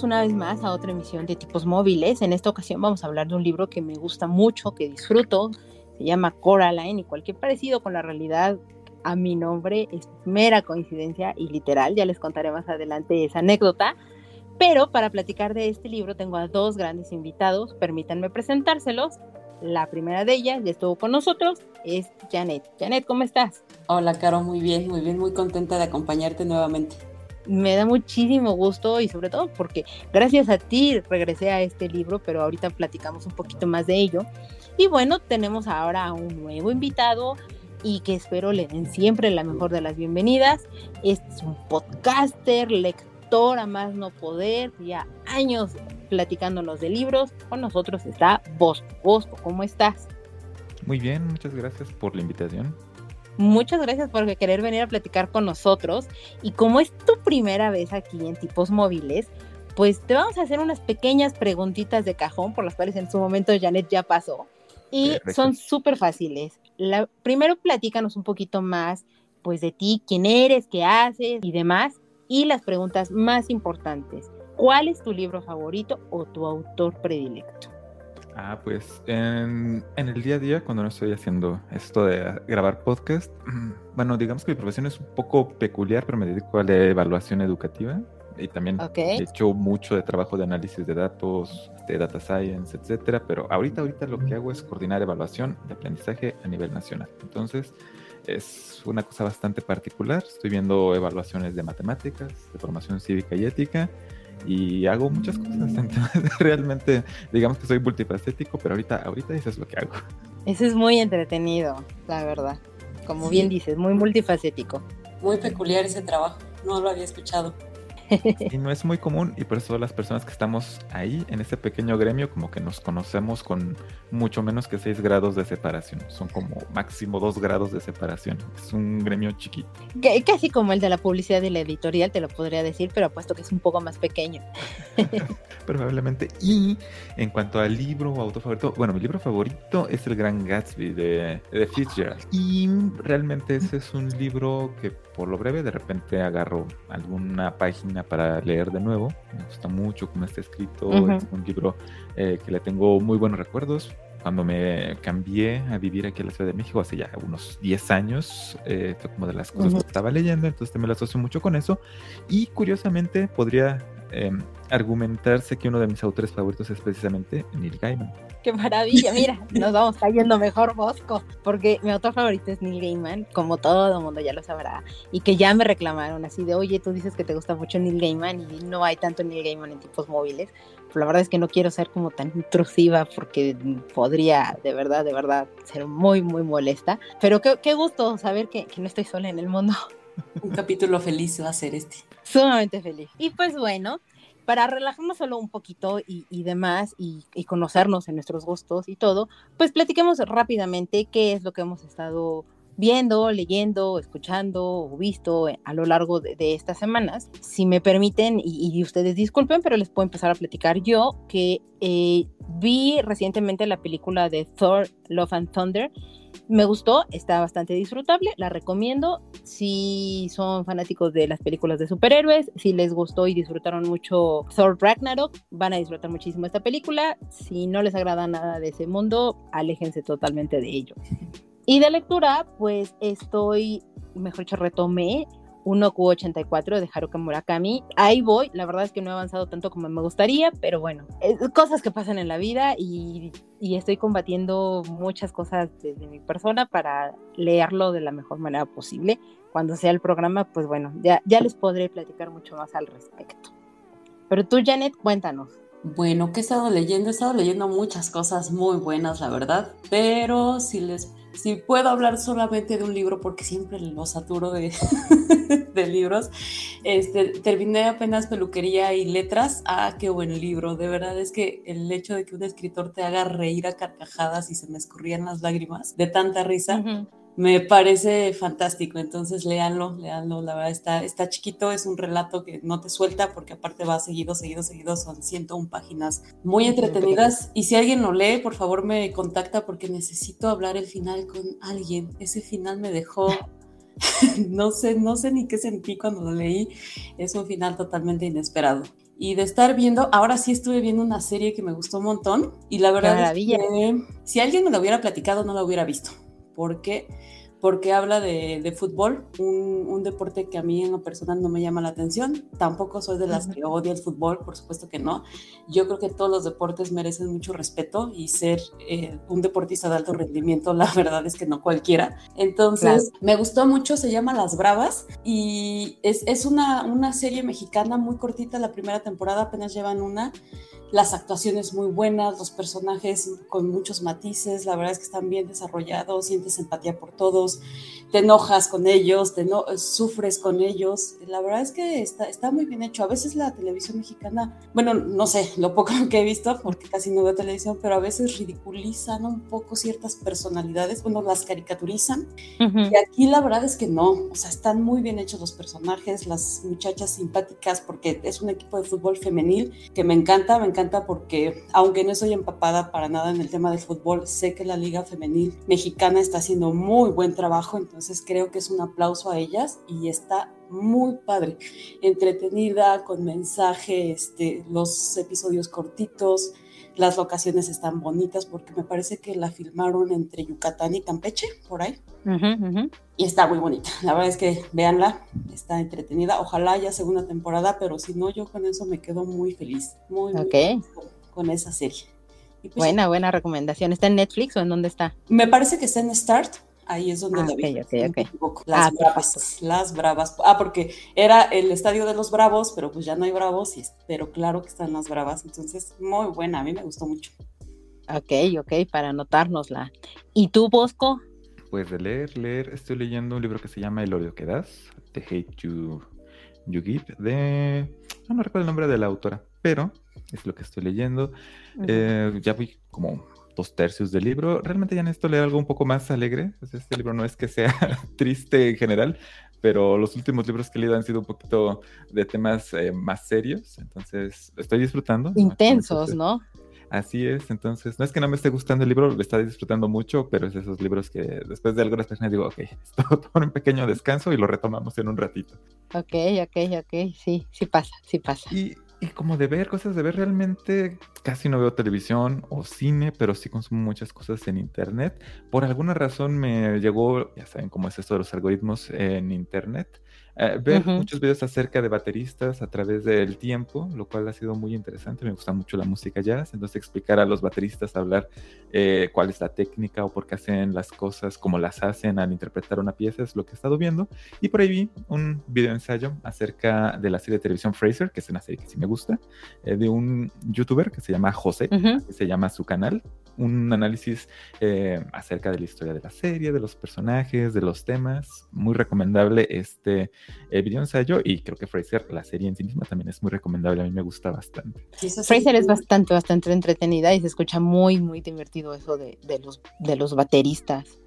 Bienvenidos una vez más a otra emisión de tipos móviles. En esta ocasión vamos a hablar de un libro que me gusta mucho, que disfruto. Se llama Coraline y cualquier parecido con la realidad a mi nombre es mera coincidencia y literal. Ya les contaré más adelante esa anécdota. Pero para platicar de este libro tengo a dos grandes invitados. Permítanme presentárselos. La primera de ellas ya estuvo con nosotros, es Janet. Janet, ¿cómo estás? Hola, Caro, muy bien, muy bien, muy contenta de acompañarte nuevamente me da muchísimo gusto y sobre todo porque gracias a ti regresé a este libro, pero ahorita platicamos un poquito más de ello. Y bueno, tenemos ahora a un nuevo invitado y que espero le den siempre la mejor de las bienvenidas. Este es un podcaster, lector a más no poder, ya años platicándonos de libros. Con nosotros está Bosco. Bosco, ¿cómo estás? Muy bien, muchas gracias por la invitación. Muchas gracias por querer venir a platicar con nosotros. Y como es tu primera vez aquí en Tipos Móviles, pues te vamos a hacer unas pequeñas preguntitas de cajón por las cuales en su momento Janet ya pasó. Y son súper fáciles. La, primero platícanos un poquito más pues de ti, quién eres, qué haces y demás. Y las preguntas más importantes. ¿Cuál es tu libro favorito o tu autor predilecto? Ah, pues en, el día a día, cuando no estoy haciendo esto de grabar podcast, bueno, digamos que mi profesión es un poco peculiar, pero me dedico a la evaluación educativa y también he hecho mucho de trabajo de análisis de datos, de data science, etcétera. Pero ahorita, ahorita lo que hago es coordinar evaluación de aprendizaje a nivel nacional. Entonces, es una cosa bastante particular. Estoy viendo evaluaciones de matemáticas, de formación cívica y ética y hago muchas cosas. Entonces, realmente, digamos que soy multifacético, pero ahorita, ahorita eso es lo que hago. Eso es muy entretenido, la verdad. Como bien dices, muy multifacético. Muy peculiar ese trabajo, no lo había escuchado. Y no es muy común y por eso las personas que estamos ahí en ese pequeño gremio como que nos conocemos con mucho menos que 6 grados de separación. Son como máximo 2 grados de separación. Es un gremio chiquito. Casi como el de la publicidad y la editorial, te lo podría decir, pero apuesto que es un poco más pequeño. Probablemente. Y en cuanto al libro o autor favorito, bueno, mi libro favorito es El Gran Gatsby de, de Fitzgerald. Y realmente ese es un libro que por lo breve de repente agarro alguna página para leer de nuevo. Me gusta mucho cómo está escrito. Es un libro eh, que le tengo muy buenos recuerdos. Cuando me cambié a vivir aquí en la Ciudad de México hace ya unos 10 años, eh, fue como de las cosas que estaba leyendo, entonces me lo asocio mucho con eso. Y curiosamente podría em, argumentarse que uno de mis autores favoritos es precisamente Neil Gaiman. Qué maravilla, mira, nos vamos cayendo mejor Bosco, porque mi autor favorito es Neil Gaiman, como todo el mundo ya lo sabrá, y que ya me reclamaron así de, oye, tú dices que te gusta mucho Neil Gaiman y no hay tanto Neil Gaiman en tipos móviles, pero la verdad es que no quiero ser como tan intrusiva porque podría de verdad, de verdad ser muy, muy molesta, pero qué, qué gusto saber que, que no estoy sola en el mundo. Un capítulo feliz va a ser este. Sumamente feliz. Y pues bueno, para relajarnos solo un poquito y, demás y, conocernos en nuestros gustos y todo, pues platiquemos rápidamente qué es lo que hemos estado viendo, leyendo, escuchando o visto a lo largo de, estas semanas. Si me permiten, y, ustedes disculpen, pero les puedo empezar a platicar yo que eh, vi recientemente la película de Thor, Love and Thunder me gustó, está bastante disfrutable, la recomiendo. Si son fanáticos de las películas de superhéroes, si les gustó y disfrutaron mucho Thor Ragnarok, van a disfrutar muchísimo esta película. Si no les agrada nada de ese mundo, aléjense totalmente de ello. Y de lectura, pues estoy, mejor dicho, retomé 1Q84 de Haruka Murakami. Ahí voy, la verdad es que no he avanzado tanto como me gustaría, pero bueno, cosas que pasan en la vida y, estoy combatiendo muchas cosas desde mi persona para leerlo de la mejor manera posible. Cuando sea el programa, pues bueno, ya, ya les podré platicar mucho más al respecto. Pero tú, Janet, cuéntanos. Bueno, ¿qué he estado leyendo? He estado leyendo muchas cosas muy buenas, la verdad, pero si les si puedo hablar solamente de un libro, porque siempre lo saturo de, libros, este, terminé apenas peluquería y letras. Ah, qué buen libro. De verdad es que el hecho de que un escritor te haga reír a carcajadas y se me escurrían las lágrimas de tanta risa me parece fantástico. Entonces, léanlo, léanlo. La verdad, está, está chiquito, es un relato que no te suelta porque aparte va seguido, seguido, seguido. Son 101 páginas muy entretenidas. Y si alguien lo lee, por favor me contacta porque necesito hablar el final con alguien. Ese final me dejó... no sé, no sé ni qué sentí cuando lo leí. Es un final totalmente inesperado y de estar viendo, ahora sí estuve viendo una serie que me gustó un montón y la verdad es que si alguien me lo hubiera platicado no la hubiera visto porque porque habla de, fútbol, un, deporte que a mí en lo personal no me llama la atención. Tampoco soy de las que odia el fútbol, por supuesto que no. Yo creo que todos los deportes merecen mucho respeto y ser eh, un deportista de alto rendimiento, la verdad es que no cualquiera. Entonces, me gustó mucho, se llama Las Bravas y es, es una, una serie mexicana muy cortita, la primera temporada apenas llevan una las actuaciones muy buenas, los personajes con muchos matices, la verdad es que están bien desarrollados, sientes empatía por todos, te enojas con ellos, te no, sufres con ellos, la verdad es que está, está muy bien hecho. A veces la televisión mexicana, bueno, no sé, lo poco que he visto, porque casi no veo televisión, pero a veces ridiculizan un poco ciertas personalidades, bueno, las caricaturizan, y aquí la verdad es que no, o sea, están muy bien hechos los personajes, las muchachas simpáticas, porque es un equipo de fútbol femenil que me encanta, me encanta porque, aunque no estoy empapada para nada en el tema del fútbol, sé que la Liga Femenil Mexicana está haciendo muy buen trabajo, entonces creo que es un aplauso a ellas y está muy padre, entretenida, con mensaje, este, los episodios cortitos, las locaciones están bonitas porque me parece que la filmaron entre Yucatán y Campeche, por ahí. Y está muy bonita. La verdad es que véanla, está entretenida. Ojalá haya segunda temporada, pero si no, yo con eso me quedo muy feliz. Muy, muy con, esa serie. Pues buena, buena recomendación. ¿Está en Netflix o en dónde está? Me parece que está en Start. Ahí es donde ah, la vi. Okay, okay. Las ah, bravas, las bravas. Ah, porque era el estadio de los bravos, pero pues ya no hay bravos, y, pero claro que están las bravas. Entonces, muy buena, a mí me gustó mucho. Ok, ok, para anotárnosla. ¿Y tú, Bosco? Pues de leer, leer, estoy leyendo un libro que se llama El odio que das, The Hate You, you Give, de... No, recuerdo el nombre de la autora, pero es lo que estoy leyendo. Eh, ya vi como dos tercios del libro. Realmente ya necesito leer algo un poco más alegre. este libro no es que sea triste en general, pero los últimos libros que he leído han sido un poquito de temas eh, más serios. Entonces, estoy disfrutando. Intensos, ¿no? Así es, entonces, no es que no me esté gustando el libro, lo está disfrutando mucho, pero es esos libros que después de algunas personas digo, ok, esto toma un pequeño descanso y lo retomamos en un ratito. Ok, ok, ok, sí, sí pasa, sí pasa. Y y como de ver cosas de ver, realmente casi no veo televisión o cine, pero sí consumo muchas cosas en internet. Por alguna razón me llegó, ya saben cómo es esto de los algoritmos en internet. Eh, ver muchos videos acerca de bateristas a través del tiempo, lo cual ha sido muy interesante. Me gusta mucho la música jazz, entonces explicar a los bateristas, hablar eh, cuál es la técnica o por qué hacen las cosas como las hacen al interpretar una pieza es lo que he estado viendo. Y por ahí vi un video ensayo acerca de la serie de televisión Fraser, que es una serie que sí me gusta, eh, de un youtuber que se llama José, que se llama su canal, un análisis acerca de la historia de la serie, de los personajes, de los temas. Muy recomendable este el video ensayo y creo que Fraser, la serie en sí misma también es muy recomendable, a mí me gusta bastante. Fraser es bastante, bastante entretenida y se escucha muy, muy divertido eso de, los, de los bateristas.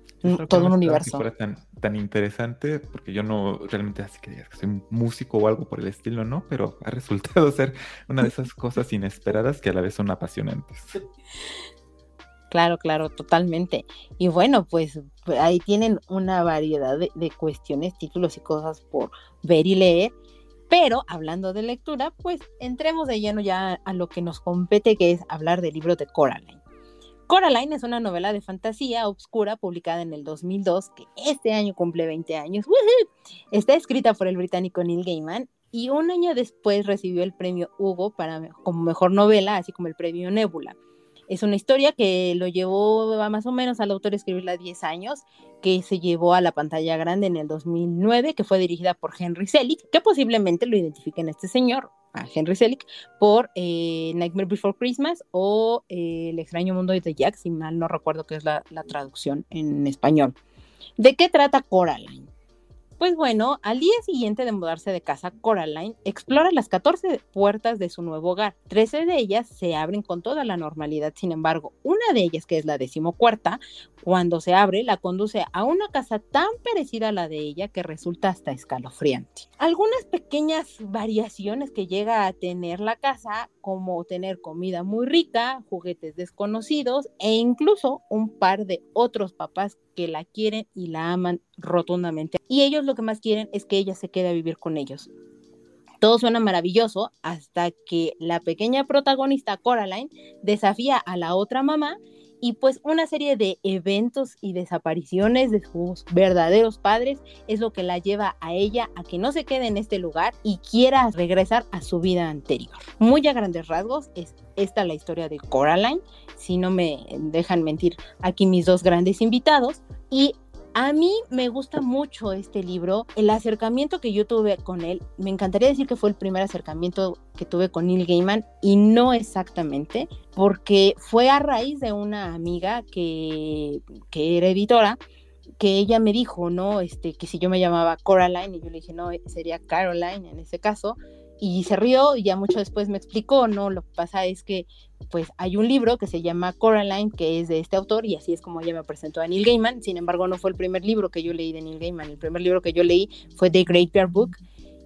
todo un universo. tan, tan interesante, porque yo no realmente así que digas que soy músico o algo por el estilo, ¿no? Pero ha resultado ser una de esas cosas inesperadas que a la vez son apasionantes. Claro, claro, totalmente. Y bueno, pues ahí tienen una variedad de, cuestiones, títulos y cosas por ver y leer. Pero hablando de lectura, pues entremos de lleno ya a lo que nos compete, que es hablar del libro de Coraline. Coraline es una novela de fantasía obscura publicada en el 2002, que este año cumple 20 años. Está escrita por el británico Neil Gaiman y un año después recibió el premio Hugo para, como mejor novela, así como el premio Nebula. Es una historia que lo llevó más o menos al autor a escribirla 10 años, que se llevó a la pantalla grande en el 2009, que fue dirigida por Henry Selick, que posiblemente lo identifiquen este señor. a Henry Selick, por eh, Nightmare Before Christmas o eh, El extraño mundo de Jack, si mal no recuerdo qué es la, la traducción en español. ¿De qué trata Coraline? Pues bueno, al día siguiente de mudarse de casa, Coraline explora las 14 puertas de su nuevo hogar. 13 de ellas se abren con toda la normalidad, sin embargo, una de ellas, que es la decimocuarta, cuando se abre, la conduce a una casa tan parecida a la de ella que resulta hasta escalofriante. Algunas pequeñas variaciones que llega a tener la casa, como tener comida muy rica, juguetes desconocidos e incluso un par de otros papás que la quieren y la aman rotundamente. Y ellos lo que más quieren es que ella se quede a vivir con ellos. Todo suena maravilloso hasta que la pequeña protagonista Coraline desafía a la otra mamá y pues una serie de eventos y desapariciones de sus verdaderos padres es lo que la lleva a ella a que no se quede en este lugar y quiera regresar a su vida anterior. Muy a grandes rasgos es esta la historia de Coraline, si no me dejan mentir aquí mis dos grandes invitados y a mí me gusta mucho este libro. El acercamiento que yo tuve con él, me encantaría decir que fue el primer acercamiento que tuve con Neil Gaiman y no exactamente, porque fue a raíz de una amiga que, que era editora que ella me dijo, ¿no? Este, que si yo me llamaba Coraline, y yo le dije, no, sería Caroline en ese caso, y se rió y ya mucho después me explicó, ¿no? Lo que pasa es que pues hay un libro que se llama Coraline, que es de este autor, y así es como ella me presentó a Neil Gaiman. Sin embargo, no fue el primer libro que yo leí de Neil Gaiman. El primer libro que yo leí fue The Great Bear Book,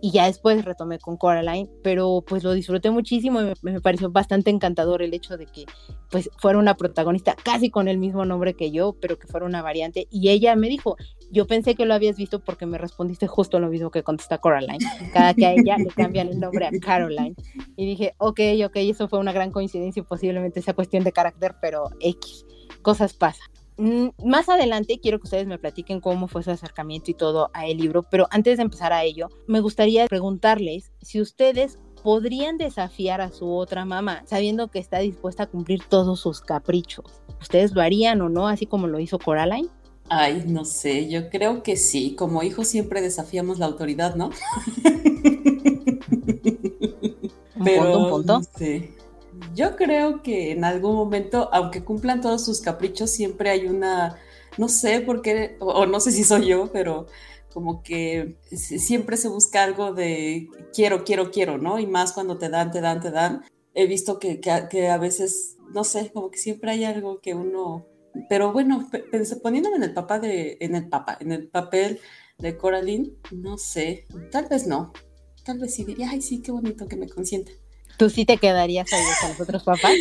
y ya después retomé con Coraline, pero pues lo disfruté muchísimo y me, pareció bastante encantador el hecho de que pues fuera una protagonista casi con el mismo nombre que yo, pero que fuera una variante. Y ella me dijo, yo pensé que lo habías visto porque me respondiste justo lo mismo que contesta Coraline, cada que a ella le cambian el nombre a Caroline y dije, ok, ok, eso fue una gran coincidencia y posiblemente sea cuestión de carácter, pero X, cosas pasan. Mm, más adelante quiero que ustedes me platiquen cómo fue su acercamiento y todo a el libro, pero antes de empezar a ello, me gustaría preguntarles si ustedes podrían desafiar a su otra mamá sabiendo que está dispuesta a cumplir todos sus caprichos. ¿Ustedes lo harían o no, así como lo hizo Coraline? Ay, no sé, yo creo que sí. Como hijos siempre desafiamos la autoridad, ¿no? ¿Un punto, un punto? Yo creo que en algún momento, aunque cumplan todos sus caprichos, siempre hay una, no sé por qué, o, no sé si soy yo, pero como que siempre se busca algo de quiero, quiero, quiero, ¿no? Y más cuando te dan, te dan, te dan. He visto que, que, a veces, no sé, como que siempre hay algo que uno, pero bueno, poniéndome en el papá de, en el papá, en el papel de Coraline, no sé, tal vez no, tal vez sí diría, ay, sí, qué bonito que me consienta. ¿Tú sí te quedarías ahí con los otros papás?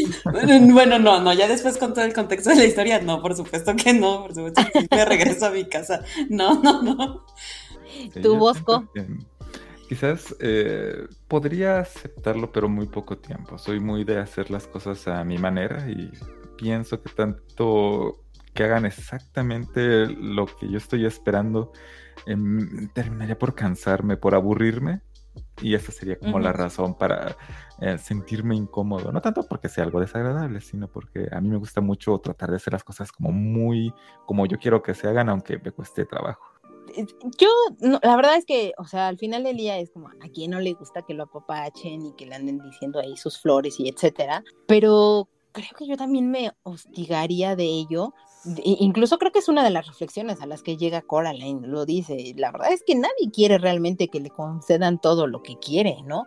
Bueno, no, no, ya después con todo el contexto de la historia, no, por supuesto que no, por supuesto que me regreso a mi casa. No, no, no. ¿Tu Bosco? Quizás eh, podría aceptarlo, pero muy poco tiempo. Soy muy de hacer las cosas a mi manera y pienso que tanto que hagan exactamente lo que yo estoy esperando, em, terminaría por cansarme, por aburrirme y esa sería como la razón para eh, sentirme incómodo. No tanto porque sea algo desagradable, sino porque a mí me gusta mucho tratar de hacer las cosas como muy, como yo quiero que se hagan, aunque me cueste trabajo. Yo, la verdad es que, o sea, al final del día es como a quien no le gusta que lo apapachen y que le anden diciendo ahí sus flores y etcétera, pero creo que yo también me hostigaría de ello incluso creo que es una de las reflexiones a las que llega Coraline, lo dice, la verdad es que nadie quiere realmente que le concedan todo lo que quiere, ¿no?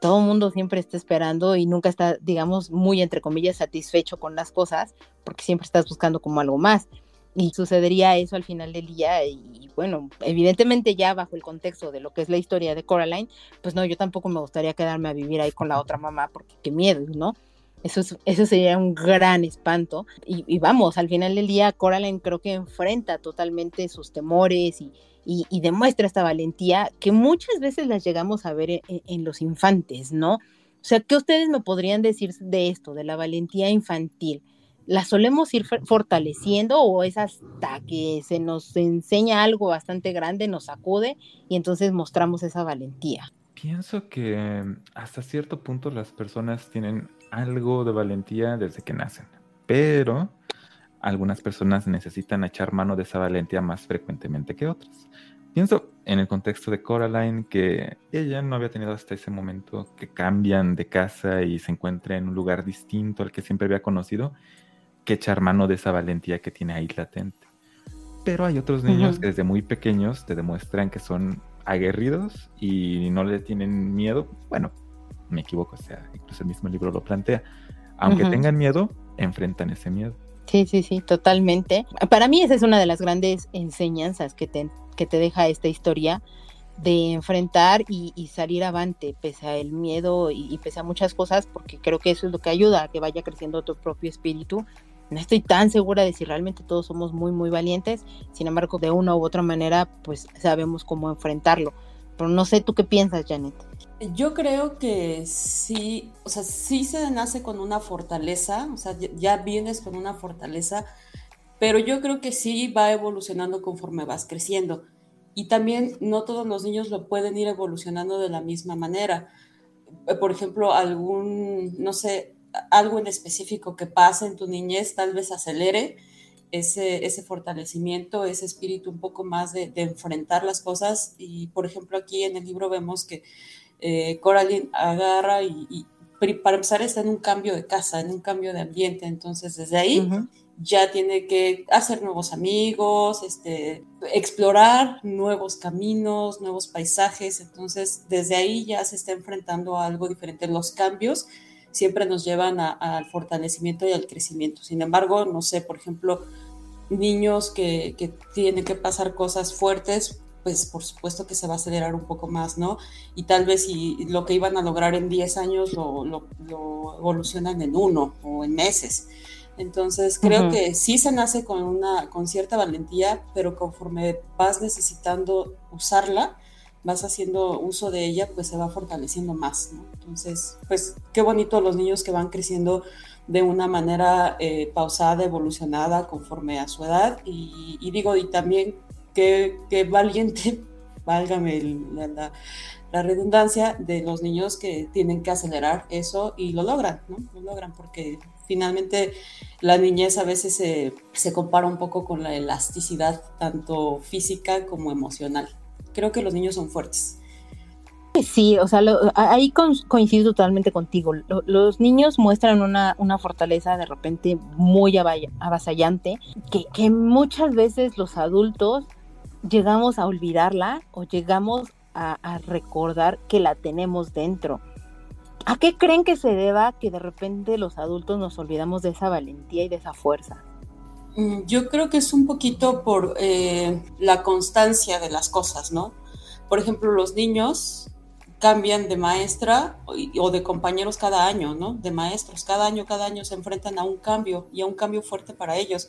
Todo el mundo siempre está esperando y nunca está, digamos, muy entre comillas satisfecho con las cosas, porque siempre estás buscando como algo más. Y sucedería eso al final del día y bueno, evidentemente ya bajo el contexto de lo que es la historia de Coraline, pues no, yo tampoco me gustaría quedarme a vivir ahí con la otra mamá porque qué miedo, ¿no? Eso, eso sería un gran espanto. Y, vamos, al final del día, Coraline creo que enfrenta totalmente sus temores y, y, demuestra esta valentía que muchas veces las llegamos a ver en, en, los infantes, ¿no? O sea, ¿qué ustedes me podrían decir de esto, de la valentía infantil? ¿La solemos ir fortaleciendo o es hasta que se nos enseña algo bastante grande, nos sacude y entonces mostramos esa valentía? Pienso que hasta cierto punto las personas tienen algo de valentía desde que nacen, pero algunas personas necesitan echar mano de esa valentía más frecuentemente que otras. Pienso en el contexto de Coraline que ella no había tenido hasta ese momento que cambian de casa y se encuentra en un lugar distinto al que siempre había conocido, que echar mano de esa valentía que tiene ahí latente. Pero hay otros niños que desde muy pequeños te demuestran que son aguerridos y no le tienen miedo. Bueno, me equivoco, o sea, incluso el mismo libro lo plantea. Aunque tengan miedo, enfrentan ese miedo. Sí, sí, sí, totalmente. Para mí esa es una de las grandes enseñanzas que te, que te deja esta historia de enfrentar y, salir avante pese a el miedo y, pese a muchas cosas, porque creo que eso es lo que ayuda a que vaya creciendo tu propio espíritu. No estoy tan segura de si realmente todos somos muy, muy valientes, sin embargo, de una u otra manera, pues sabemos cómo enfrentarlo. Pero no sé, ¿tú qué piensas, Janet? Yo creo que sí, o sea, sí se nace con una fortaleza, o sea, ya vienes con una fortaleza, pero yo creo que sí va evolucionando conforme vas creciendo. Y también no todos los niños lo pueden ir evolucionando de la misma manera. Eh, por ejemplo, algún, no sé, algo en específico que pase en tu niñez tal vez acelere ese, ese fortalecimiento, ese espíritu un poco más de, enfrentar las cosas. Y, por ejemplo, aquí en el libro vemos que eh, Coraline agarra y, para empezar está en un cambio de casa, en un cambio de ambiente. Entonces, desde ahí ya tiene que hacer nuevos amigos, este, explorar nuevos caminos, nuevos paisajes. Entonces, desde ahí ya se está enfrentando a algo diferente. Los cambios siempre nos llevan al fortalecimiento y al crecimiento. Sin embargo, no sé, por ejemplo, niños que, que tienen que pasar cosas fuertes, pues por supuesto que se va a acelerar un poco más, ¿no? Y tal vez si lo que iban a lograr en 10 años lo, lo, lo evolucionan en uno o en meses. Entonces creo que sí se nace con una con cierta valentía, pero conforme vas necesitando usarla, vas haciendo uso de ella, pues se va fortaleciendo más, ¿no? Entonces, pues qué bonito los niños que van creciendo de una manera eh, pausada, evolucionada, conforme a su edad. Y, digo, y también qué, valiente, válgame la, redundancia, de los niños que tienen que acelerar eso y lo logran, ¿no? Lo logran porque finalmente la niñez a veces se, compara un poco con la elasticidad, tanto física como emocional. Creo que los niños son fuertes. Sí, o sea, ahí coincido totalmente contigo. los niños muestran una, fortaleza de repente muy avasallante, que, que muchas veces los adultos llegamos a olvidarla o llegamos a recordar que la tenemos dentro. ¿A qué creen que se deba que de repente los adultos nos olvidamos de esa valentía y de esa fuerza? Mm, yo creo que es un poquito por eh, la constancia de las cosas, ¿no? Por ejemplo, los niños cambian de maestra o de compañeros cada año, ¿no? De maestros, cada año, cada año se enfrentan a un cambio y a un cambio fuerte para ellos.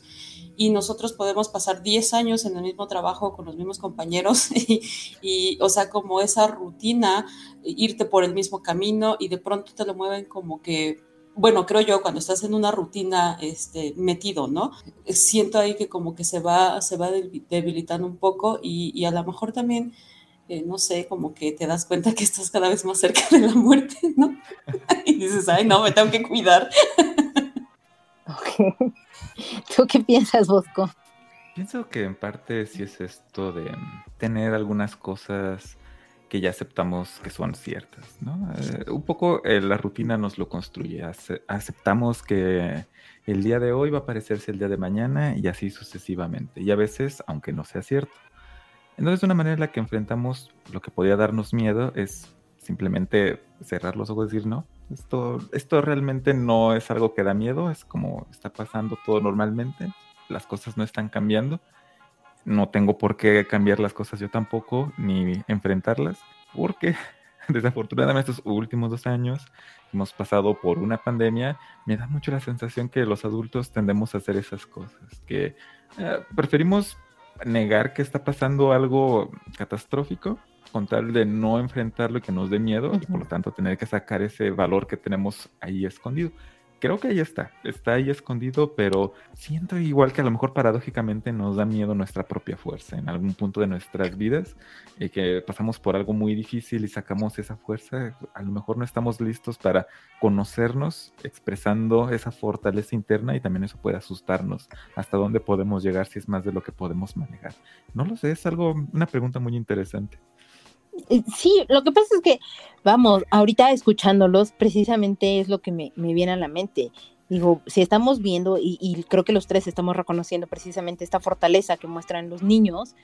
Y nosotros podemos pasar 10 años en el mismo trabajo con los mismos compañeros y, o sea, como esa rutina, irte por el mismo camino y de pronto te lo mueven como que bueno, creo yo, cuando estás en una rutina este, metido, ¿no? Siento ahí que como que se va, se va debilitando un poco y, y a lo mejor también eh, no sé, como que te das cuenta que estás cada vez más cerca de la muerte, ¿no? y dices, ay, no, me tengo que cuidar. ¿Tú qué piensas, Bosco? Pienso que en parte sí es esto de tener algunas cosas que ya aceptamos que son ciertas, ¿no? Eh, un poco eh, la rutina nos lo construye, aceptamos que el día de hoy va a parecerse el día de mañana y así sucesivamente, y a veces, aunque no sea cierto. Entonces una manera en la que enfrentamos lo que podía darnos miedo es simplemente cerrar los ojos y decir, no, esto, esto realmente no es algo que da miedo, es como está pasando todo normalmente, las cosas no están cambiando, no tengo por qué cambiar las cosas yo tampoco, ni enfrentarlas, porque desafortunadamente estos últimos dos años hemos pasado por una pandemia, me da mucho la sensación que los adultos tendemos a hacer esas cosas, que eh, preferimos negar que está pasando algo catastrófico con tal de no enfrentarlo y que nos dé miedo y por lo tanto tener que sacar ese valor que tenemos ahí escondido. Creo que ahí está, está ahí escondido, pero siento igual que a lo mejor paradójicamente nos da miedo nuestra propia fuerza en algún punto de nuestras vidas y que pasamos por algo muy difícil y sacamos esa fuerza, a lo mejor no estamos listos para conocernos expresando esa fortaleza interna y también eso puede asustarnos hasta dónde podemos llegar si es más de lo que podemos manejar. No lo sé, es algo, una pregunta muy interesante. Eh, sí, lo que pasa es que, vamos, ahorita escuchándolos, precisamente es lo que me, viene a la mente. Digo, si estamos viendo, y, creo que los tres estamos reconociendo precisamente esta fortaleza que muestran los niños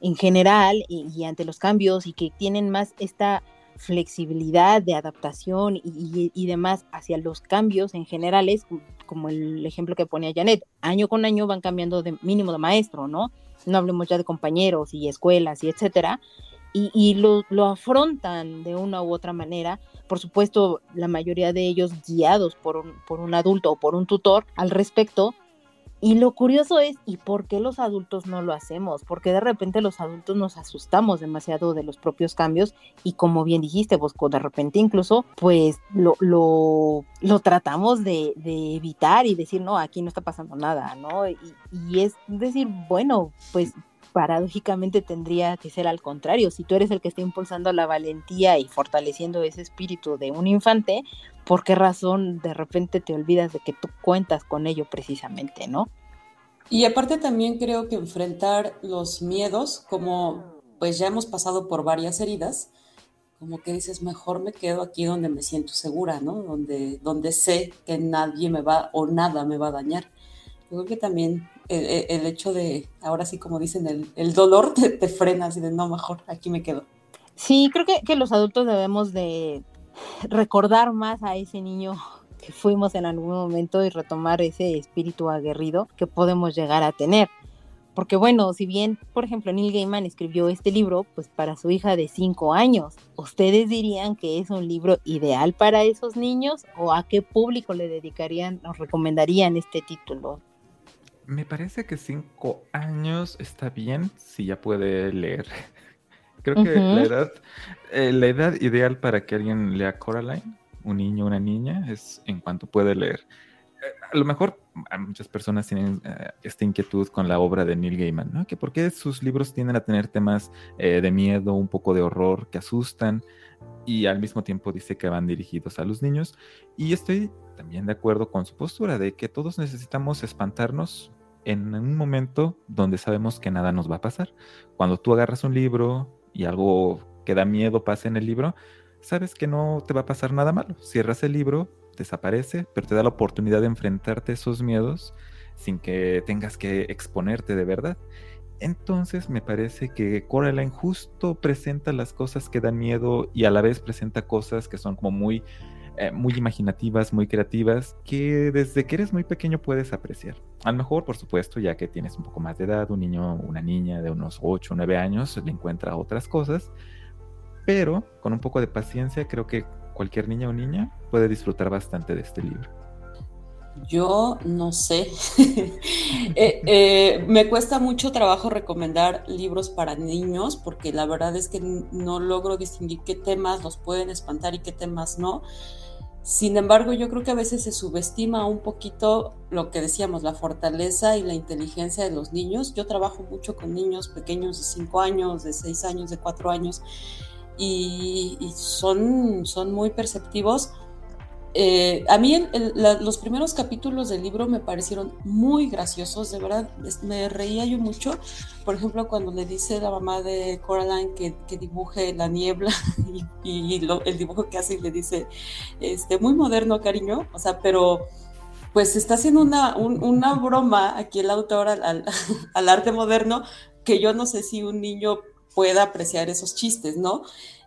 en general y, ante los cambios y que tienen más esta flexibilidad de adaptación y, y, demás hacia los cambios en generales, como el ejemplo que ponía Janet, año con año van cambiando de mínimo de maestro, ¿no? No hablemos ya de compañeros y escuelas y etcétera y, lo, lo, afrontan de una u otra manera, por supuesto la mayoría de ellos guiados por un, por un adulto o por un tutor al respecto. Y lo curioso es, ¿y por qué los adultos no lo hacemos? Porque de repente los adultos nos asustamos demasiado de los propios cambios y como bien dijiste, Bosco, de repente incluso pues lo, lo, lo tratamos de, de, evitar y decir, no, aquí no está pasando nada, ¿no? Y, y es decir, bueno, pues paradójicamente tendría que ser al contrario. Si tú eres el que está impulsando la valentía y fortaleciendo ese espíritu de un infante, ¿por qué razón de repente te olvidas de que tú cuentas con ello precisamente, no? Y aparte también creo que enfrentar los miedos, como pues ya hemos pasado por varias heridas, como que dices, mejor me quedo aquí donde me siento segura, ¿no? Donde, donde sé que nadie me va o nada me va a dañar. Creo que también el, hecho de, ahora sí como dicen, el, dolor te, te, frena así de, no, mejor, aquí me quedo. Sí, creo que, que los adultos debemos de recordar más a ese niño que fuimos en algún momento y retomar ese espíritu aguerrido que podemos llegar a tener. Porque bueno, si bien, por ejemplo, Neil Gaiman escribió este libro, pues para su hija de 5 años, ¿ustedes dirían que es un libro ideal para esos niños o a qué público le dedicarían o recomendarían este título? Me parece que cinco años está bien si ya puede leer. Creo que la edad, eh, la edad ideal para que alguien lea Coraline, un niño o una niña, es en cuanto puede leer. Eh, a lo mejor muchas personas tienen eh, esta inquietud con la obra de Neil Gaiman, ¿no? Que porque sus libros tienden a tener temas de miedo, un poco de horror, que asustan y al mismo tiempo dice que van dirigidos a los niños. Y estoy también de acuerdo con su postura de que todos necesitamos espantarnos en un momento donde sabemos que nada nos va a pasar. Cuando tú agarras un libro y algo que da miedo pasa en el libro, sabes que no te va a pasar nada malo. Cierras el libro, desaparece, pero te da la oportunidad de enfrentarte a esos miedos sin que tengas que exponerte de verdad. Entonces me parece que Coraline justo presenta las cosas que dan miedo y a la vez presenta cosas que son como muy eh, muy imaginativas, muy creativas, que desde que eres muy pequeño puedes apreciar. A lo mejor, por supuesto, ya que tienes un poco más de edad, un niño, una niña de unos 8 o 9 años le encuentra otras cosas, pero con un poco de paciencia creo que cualquier niña o niña puede disfrutar bastante de este libro. Yo no sé. Eh, eh, me cuesta mucho trabajo recomendar libros para niños porque la verdad es que no logro distinguir qué temas los pueden espantar y qué temas no. Sin embargo, yo creo que a veces se subestima un poquito lo que decíamos, la fortaleza y la inteligencia de los niños. Yo trabajo mucho con niños pequeños de 5 años, de 6 años, de 4 años, y, son, son muy perceptivos eh, a mí los primeros capítulos del libro me parecieron muy graciosos, de verdad, me reía yo mucho. Por ejemplo, cuando le dice la mamá de Coraline que, dibuje la niebla y, el dibujo que hace y le dice, este, muy moderno, cariño, o sea, pero pues está haciendo una, una broma aquí el autor al, al arte moderno que yo no sé si un niño pueda apreciar esos chistes, ¿no?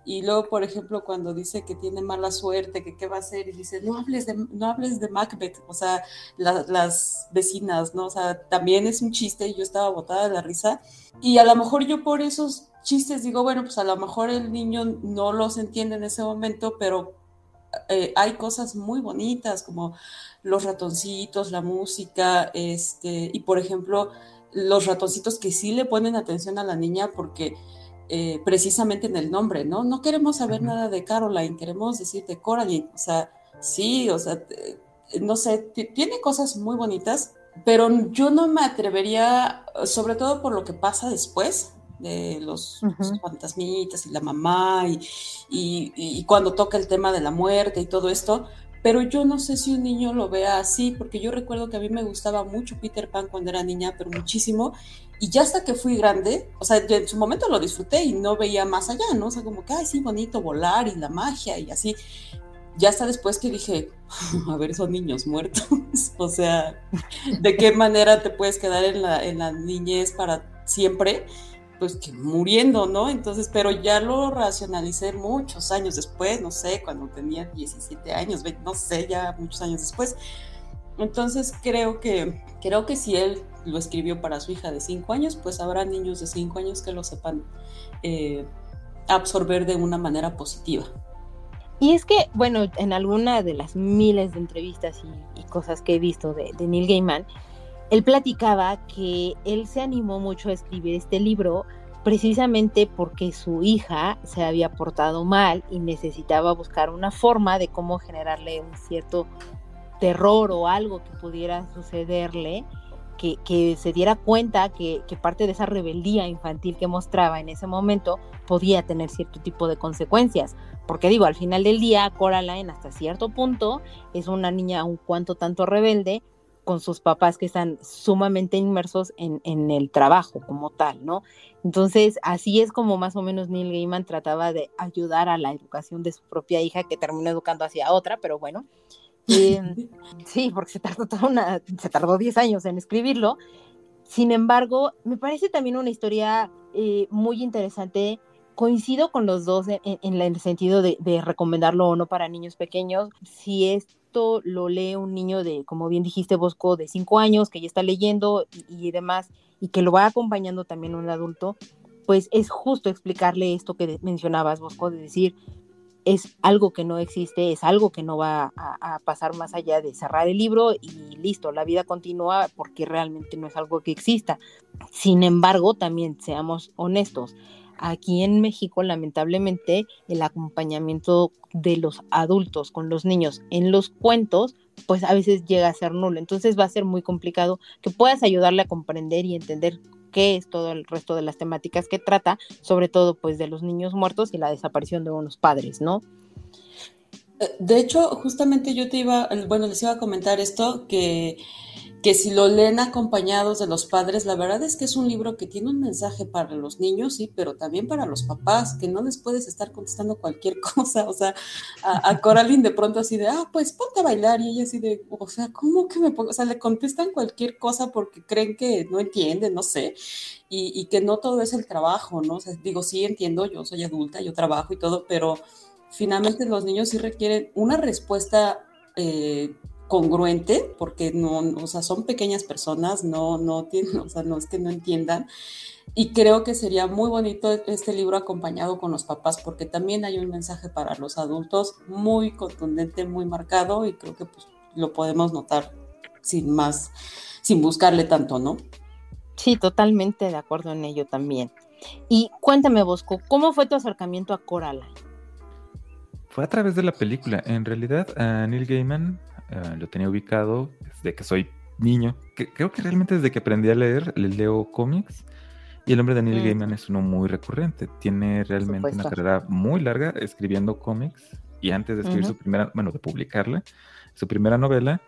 Y luego, por ejemplo, cuando dice que tiene mala suerte, que qué va a hacer, y dice, no hables de, no hables de Macbeth, o sea, las vecinas, ¿no? O sea, también es un chiste y yo estaba botada de la risa. Y a lo mejor yo por esos chistes digo, bueno, pues a lo mejor el niño no los entiende en ese momento, pero eh, hay cosas muy bonitas como los ratoncitos, la música, este, y por ejemplo, los ratoncitos que sí le ponen atención a la niña porque eh, precisamente en el nombre, ¿no? No queremos saber nada de Caroline, queremos decirte Coraline, o sea, sí, o sea, no sé, tiene cosas muy bonitas, pero yo no me atrevería, sobre todo por lo que pasa después, de los, fantasmitas y la mamá y, y, cuando toca el tema de la muerte y todo esto, pero yo no sé si un niño lo vea así, porque yo recuerdo que a mí me gustaba mucho Peter Pan cuando era niña, pero muchísimo, y ya hasta que fui grande, o sea, en su momento lo disfruté y no veía más allá, ¿no? O sea, como que, ay, sí, bonito volar y la magia y así. Ya hasta después que dije, a ver, son niños muertos, o sea, ¿de qué manera te puedes quedar en la, niñez para siempre? pues que muriendo, ¿no? Entonces, pero ya lo racionalicé muchos años después, no sé, cuando tenía 17 años, no sé, ya muchos años después. Entonces creo que, creo que si él lo escribió para su hija de 5 años, pues habrá niños de 5 años que lo sepan eh, absorber de una manera positiva. Y es que, bueno, en alguna de las miles de entrevistas y, cosas que he visto de, de Neil Gaiman, él platicaba que él se animó mucho a escribir este libro precisamente porque su hija se había portado mal y necesitaba buscar una forma de cómo generarle un cierto terror o algo que pudiera sucederle, que, se diera cuenta que, que, parte de esa rebeldía infantil que mostraba en ese momento podía tener cierto tipo de consecuencias. Porque digo, al final del día, Coraline hasta cierto punto es una niña un cuanto tanto rebelde, con sus papás que están sumamente inmersos en, en, el trabajo como tal, ¿no? Entonces, así es como más o menos Neil Gaiman trataba de ayudar a la educación de su propia hija, que terminó educando hacia otra, pero bueno. Sí, porque se tardó, toda una, se tardó 10 años en escribirlo. Sin embargo, me parece también una historia eh, muy interesante. Coincido con los dos en, el sentido de, recomendarlo o no para niños pequeños. Si es lo lee un niño de, como bien dijiste, Bosco, de cinco años, que ya está leyendo y, demás, y que lo va acompañando también un adulto, pues es justo explicarle esto que mencionabas, Bosco, de decir, es algo que no existe, es algo que no va a, pasar más allá de cerrar el libro y listo, la vida continúa porque realmente no es algo que exista. Sin embargo, también seamos honestos, Aquí en México, lamentablemente, el acompañamiento de los adultos con los niños en los cuentos, pues a veces llega a ser nulo. Entonces va a ser muy complicado que puedas ayudarle a comprender y entender qué es todo el resto de las temáticas que trata, sobre todo pues de los niños muertos y la desaparición de unos padres, ¿no? Eh, de hecho, justamente yo te iba, bueno, les iba a comentar esto, que que si lo leen acompañados de los padres, la verdad es que es un libro que tiene un mensaje para los niños, sí, pero también para los papás, que no les puedes estar contestando cualquier cosa, o sea, a, Coraline de pronto así de, ah, pues ponte a bailar, y ella así de, o sea, ¿cómo que me pongo? O sea, le contestan cualquier cosa porque creen que no entienden, no sé, y, y que no todo es el trabajo, ¿no? O sea, digo, sí entiendo, yo soy adulta, yo trabajo y todo, pero finalmente los niños sí requieren una respuesta eh, congruente, porque no, o sea, son pequeñas personas, no, no tienen, o sea, no es que no entiendan. Y creo que sería muy bonito este libro acompañado con los papás, porque también hay un mensaje para los adultos muy contundente, muy marcado, y creo que pues, lo podemos notar sin más, sin buscarle tanto, ¿no? Sí, totalmente de acuerdo en ello también. Y cuéntame, Bosco, ¿cómo fue tu acercamiento a Coraline? Fue a través de la película. En realidad, a Neil Gaiman Ah, lo tenía ubicado desde que soy niño. creo que realmente desde que aprendí a leer, le leo cómics. Y el nombre de Neil mm. Gaiman es uno muy recurrente. Tiene realmente una carrera muy larga escribiendo cómics. Y antes de escribir su primera, bueno, de publicarla, su primera novela,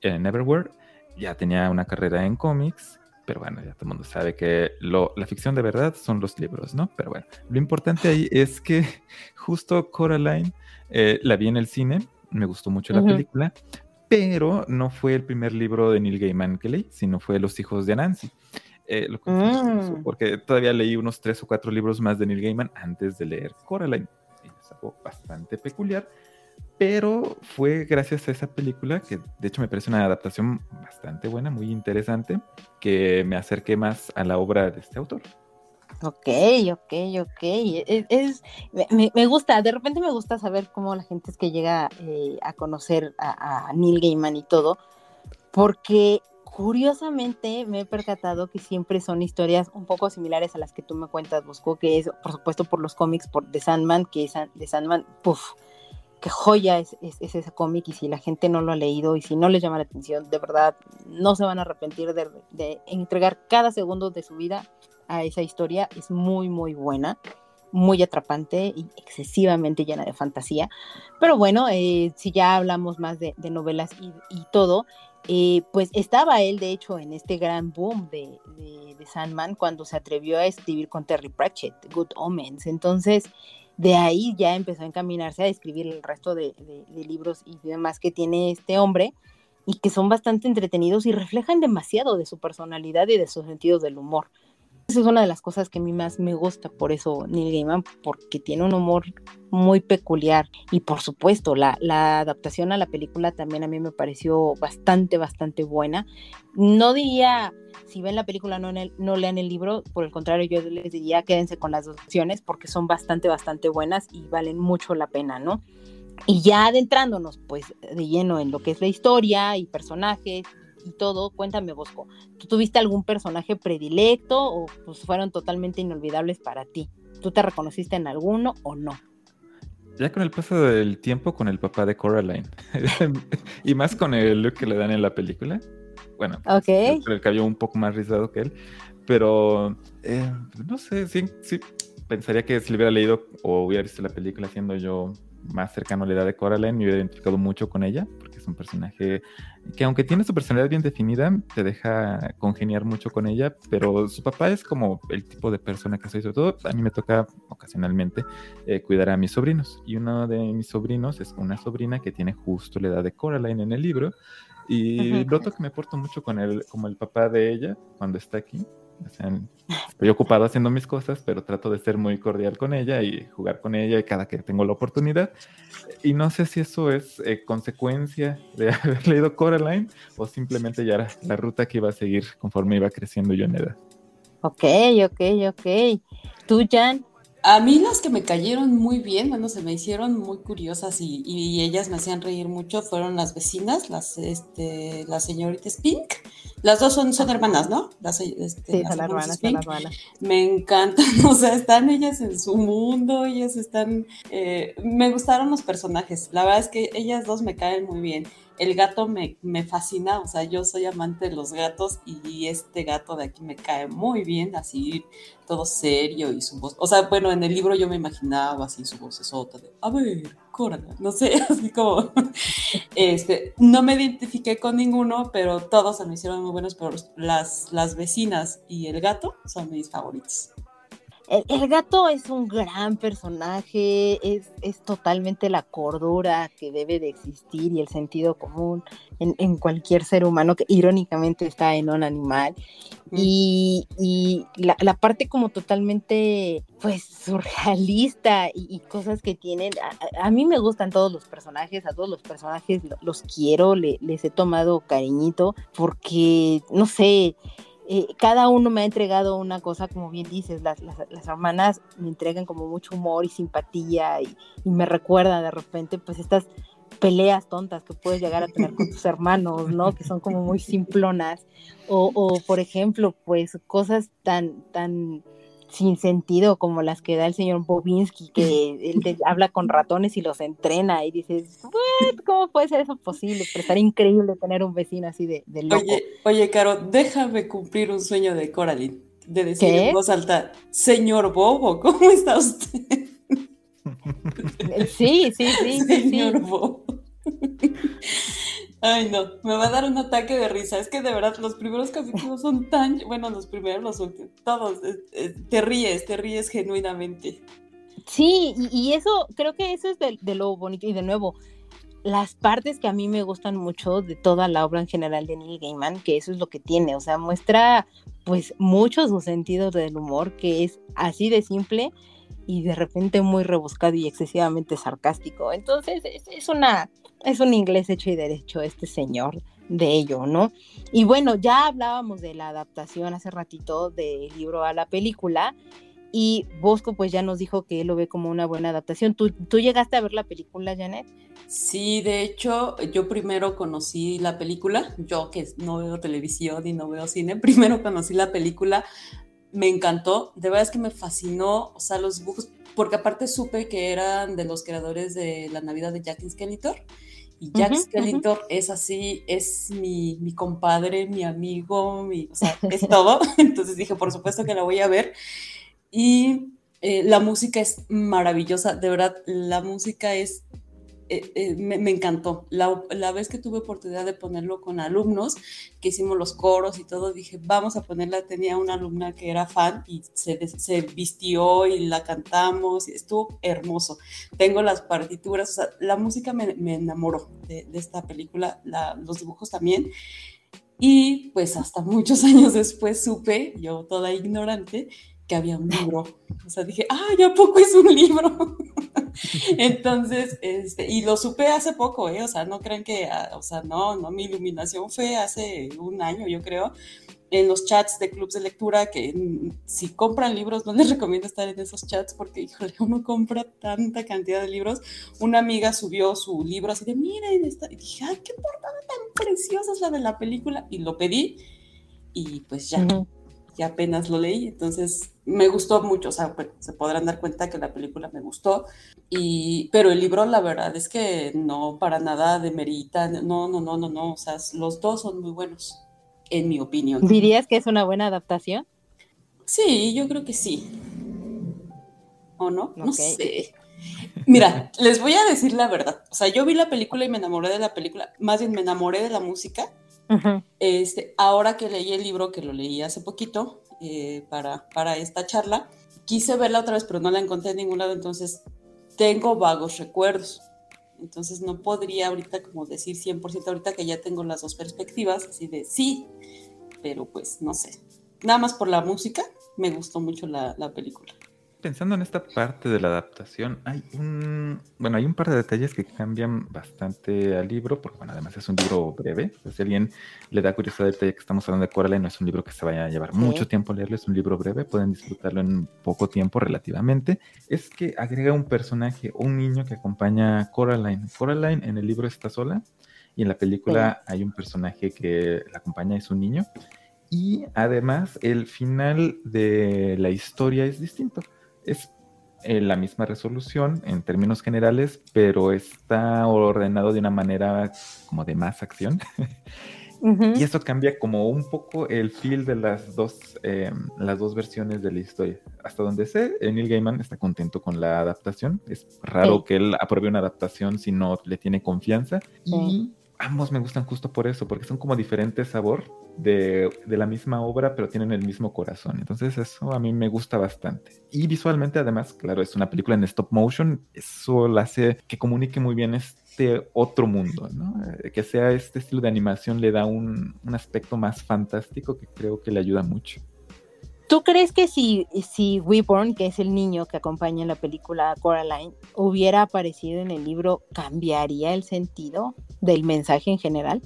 en Neverwhere, ya tenía una carrera en cómics. Pero bueno, ya todo el mundo sabe que lo, la ficción de verdad son los libros, ¿no? Pero bueno, lo importante ahí es que justo Coraline eh, la vi en el cine me gustó mucho la película, pero no fue el primer libro de Neil Gaiman que leí, sino fue Los hijos de Nancy. Eh, mm. porque todavía leí unos tres o cuatro libros más de Neil Gaiman antes de leer Coraline. Es algo bastante peculiar, pero fue gracias a esa película, que de hecho me parece una adaptación bastante buena, muy interesante, que me acerqué más a la obra de este autor. Ok, ok, ok. E, es, me, gusta, de repente me gusta saber cómo la gente es que llega eh, a conocer a, Neil Gaiman y todo, porque curiosamente me he percatado que siempre son historias un poco similares a las que tú me cuentas, Bosco, que es, por supuesto, por los cómics por, de Sandman, que es de Sandman, puff, qué joya es, ese cómic y si la gente no lo ha leído y si no les llama la atención, de verdad no se van a arrepentir de, de entregar cada segundo de su vida a esa historia. Es muy, muy buena muy atrapante y excesivamente llena de fantasía. Pero bueno, eh, si ya hablamos más de, novelas y, todo, eh, pues estaba él, de hecho, en este gran boom de, de, Sandman cuando se atrevió a escribir con Terry Pratchett, Good Omens. Entonces, de ahí ya empezó a encaminarse a escribir el resto de, libros y demás que tiene este hombre y que son bastante entretenidos y reflejan demasiado de su personalidad y de sus sentidos del humor. Esa es una de las cosas que a mí más me gusta, por eso Neil Gaiman, porque tiene un humor muy peculiar. Y por supuesto, la, adaptación a la película también a mí me pareció bastante, bastante buena. No diría, si ven la película, no, no lean el libro, por el contrario, yo les diría, quédense con las dos opciones, porque son bastante, bastante buenas y valen mucho la pena, ¿no? Y ya adentrándonos pues de lleno en lo que es la historia y personajes y todo, cuéntame Bosco, ¿tú tuviste algún personaje predilecto o pues fueron totalmente inolvidables para ti? ¿Tú te reconociste en alguno o no? Ya con el paso del tiempo con el papá de Coraline y más con el look que le dan en la película. Bueno, okay. el cabello un poco más rizado que él, pero eh, no sé, sí, sí, pensaría que si le hubiera leído o hubiera visto la película siendo yo más cercano a la edad de Coraline, me hubiera identificado mucho con ella, es un personaje que aunque tiene su personalidad bien definida, te deja congeniar mucho con ella, pero su papá es como el tipo de persona que soy, sobre todo a mí me toca ocasionalmente eh, cuidar a mis sobrinos, y uno de mis sobrinos es una sobrina que tiene justo la edad de Coraline en el libro, y noto que me porto mucho con él, como el papá de ella cuando está aquí, estoy ocupado haciendo mis cosas, pero trato de ser muy cordial con ella y jugar con ella cada que tengo la oportunidad. Y no sé si eso es eh, consecuencia de haber leído Coraline o simplemente ya era la ruta que iba a seguir conforme iba creciendo yo en edad. Ok, ok, ok. ¿Tú, Jan? A mí las que me cayeron muy bien, bueno, se me hicieron muy curiosas y, y ellas me hacían reír mucho, fueron las vecinas, las, este, las señoritas Pink las dos son, son hermanas, ¿no? Las, este, sí, son hermanas, son hermanas. Me encantan, o sea, están ellas en su mundo, ellas están... Eh, me gustaron los personajes, la verdad es que ellas dos me caen muy bien el gato me, me, fascina, o sea, yo soy amante de los gatos y este gato de aquí me cae muy bien, así todo serio y su voz, o sea, bueno, en el libro yo me imaginaba así su voz esota de, a ver, no sé, así como, este, no me identifiqué con ninguno, pero todos me hicieron muy buenos, pero las, las vecinas y el gato son mis favoritos. El, gato es un gran personaje, es, es, totalmente la cordura que debe de existir y el sentido común en, cualquier ser humano que irónicamente está en un animal. Y, y la, la, parte como totalmente, pues, surrealista y, cosas que tienen. A, mí me gustan todos los personajes, a todos los personajes los quiero, les he tomado cariñito, porque, no sé, eh, cada uno me ha entregado una cosa, como bien dices, las, las, hermanas me entregan como mucho humor y simpatía y, me recuerdan de repente pues estas peleas tontas que puedes llegar a tener con tus hermanos, ¿no? Que son como muy simplonas. O, o por ejemplo, pues cosas tan, tan sin sentido como las que da el señor Bobinski, que él habla con ratones y los entrena y dices, ¿cómo puede ser eso posible? Pero estaría increíble tener un vecino así de, loco. Oye, oye, Caro, déjame cumplir un sueño de Coraline, de decir en voz alta, señor Bobo, ¿cómo está usted? Sí, sí, sí, señor Bobo. Ay, no, me va a dar un ataque de risa. Es que de verdad los primeros capítulos son tan, bueno, los primeros, los últimos, todos, te ríes, te ríes genuinamente. Sí, y, eso, creo que eso es de, lo bonito. Y de nuevo, las partes que a mí me gustan mucho de toda la obra en general de Neil Gaiman, que eso es lo que tiene, o sea, muestra pues mucho su sentido del humor, que es así de simple y de repente muy rebuscado y excesivamente sarcástico. Entonces, es una es un inglés hecho y derecho este señor de ello, ¿no? Y bueno, ya hablábamos de la adaptación hace ratito del libro a la película y Bosco pues ya nos dijo que él lo ve como una buena adaptación. ¿Tú, ¿Tú llegaste a ver la película, Janet? Sí, de hecho, yo primero conocí la película, yo que no veo televisión y no veo cine, primero conocí la película me encantó, de verdad es que me fascinó, o sea, los dibujos, porque aparte supe que eran de los creadores de La Navidad de Jack Skellington, y Jack Skellington es así, es mi, mi, compadre, mi amigo, mi, o sea, es todo, entonces dije, por supuesto que la voy a ver, y eh, la música es maravillosa, de verdad, la música es eh, eh, me, encantó. La, vez que tuve oportunidad de ponerlo con alumnos, que hicimos los coros y todo, dije, vamos a ponerla. Tenía una alumna que era fan y se, se vistió y la cantamos, estuvo hermoso. Tengo las partituras, la música me, enamoró de, esta película, los dibujos también. Y pues hasta muchos años después supe, yo toda ignorante, que había un libro. O sea, dije, ah, ¿ya poco es un libro? Entonces, este, y lo supe hace poco, ¿eh? O sea, no crean que, ah, o sea, no, no, mi iluminación fue hace un año, yo creo, en los chats de clubs de lectura, que si compran libros, no les recomiendo estar en esos chats porque, híjole, uno compra tanta cantidad de libros. Una amiga subió su libro así de, miren, esta, y dije, ay, qué portada tan preciosa es la de la película, y lo pedí, y pues ya y apenas lo leí, entonces me gustó mucho, o sea, pues, se podrán dar cuenta que la película me gustó, y, pero el libro la verdad es que no para nada demerita, no, no, no, no, no, o sea, los dos son muy buenos, en mi opinión. ¿Dirías que es una buena adaptación? Sí, yo creo que sí. ¿O no? No sé. Mira, les voy a decir la verdad. O sea, yo vi la película y me enamoré de la película. Más bien me enamoré de la música este, ahora que leí el libro, que lo leí hace poquito eh, para, para esta charla, quise verla otra vez, pero no la encontré en ningún lado, entonces tengo vagos recuerdos. Entonces no podría ahorita como decir 100% ahorita que ya tengo las dos perspectivas, así de sí, pero pues no sé. Nada más por la música, me gustó mucho la, la película pensando en esta parte de la adaptación, hay un, bueno, hay un par de detalles que cambian bastante al libro, porque bueno, además es un libro breve. Si alguien le da curiosidad del detalle que estamos hablando de Coraline, no es un libro que se vaya a llevar mucho tiempo leerlo, es un libro breve, pueden disfrutarlo en poco tiempo relativamente. Es que agrega un personaje, un niño que acompaña a Coraline. Coraline en el libro está sola y en la película hay un personaje que la acompaña, es un niño. Y además el final de la historia es distinto es eh, la misma resolución en términos generales, pero está ordenado de una manera como de más acción. Y eso cambia como un poco el feel de las dos, em, las dos versiones de la historia. Hasta donde sé, Neil Gaiman está contento con la adaptación. Es raro que él apruebe una adaptación si no le tiene confianza. Y ambos me gustan justo por eso, porque son como diferentes sabor de, la misma obra, pero tienen el mismo corazón. Entonces eso a mí me gusta bastante. Y visualmente además, claro, es una película en stop motion, eso la hace que comunique muy bien este otro mundo, ¿no? Eh, que sea este estilo de animación le da un, un aspecto más fantástico que creo que le ayuda mucho. ¿Tú crees que si, si Weborn, que es el niño que acompaña la película Coraline, hubiera aparecido en el libro, cambiaría el sentido del mensaje en general?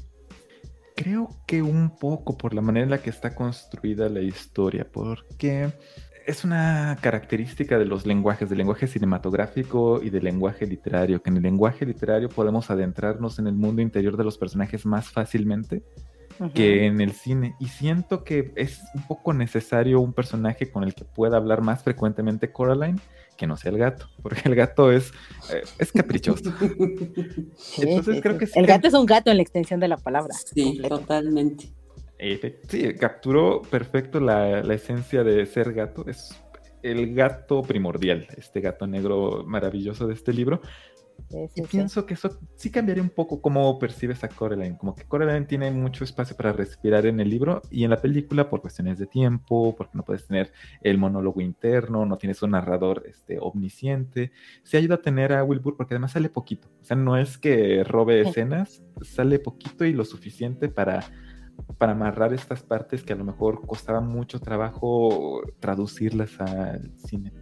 Creo que un poco por la manera en la que está construida la historia, porque es una característica de los lenguajes, del lenguaje cinematográfico y del lenguaje literario, que en el lenguaje literario podemos adentrarnos en el mundo interior de los personajes más fácilmente que en el cine. Y siento que es un poco necesario un personaje con el que pueda hablar más frecuentemente Coraline que no sea el gato, porque el gato es, eh, es caprichoso. Entonces creo que El gato es un gato en la extensión de la palabra. Sí, totalmente. sí, capturó perfecto la, la esencia de ser gato. Es el gato primordial, este gato negro maravilloso de este libro, y pienso que eso sí cambiaría un poco cómo percibes a Coraline. Como que Coraline tiene mucho espacio para respirar en el libro y en la película por cuestiones de tiempo, porque no puedes tener el monólogo interno, no tienes un narrador este, omnisciente. Se ayuda a tener a Wilbur porque además sale poquito. O sea, no es que robe escenas, sale poquito y lo suficiente para para amarrar estas partes que a lo mejor costaba mucho trabajo traducirlas al cine.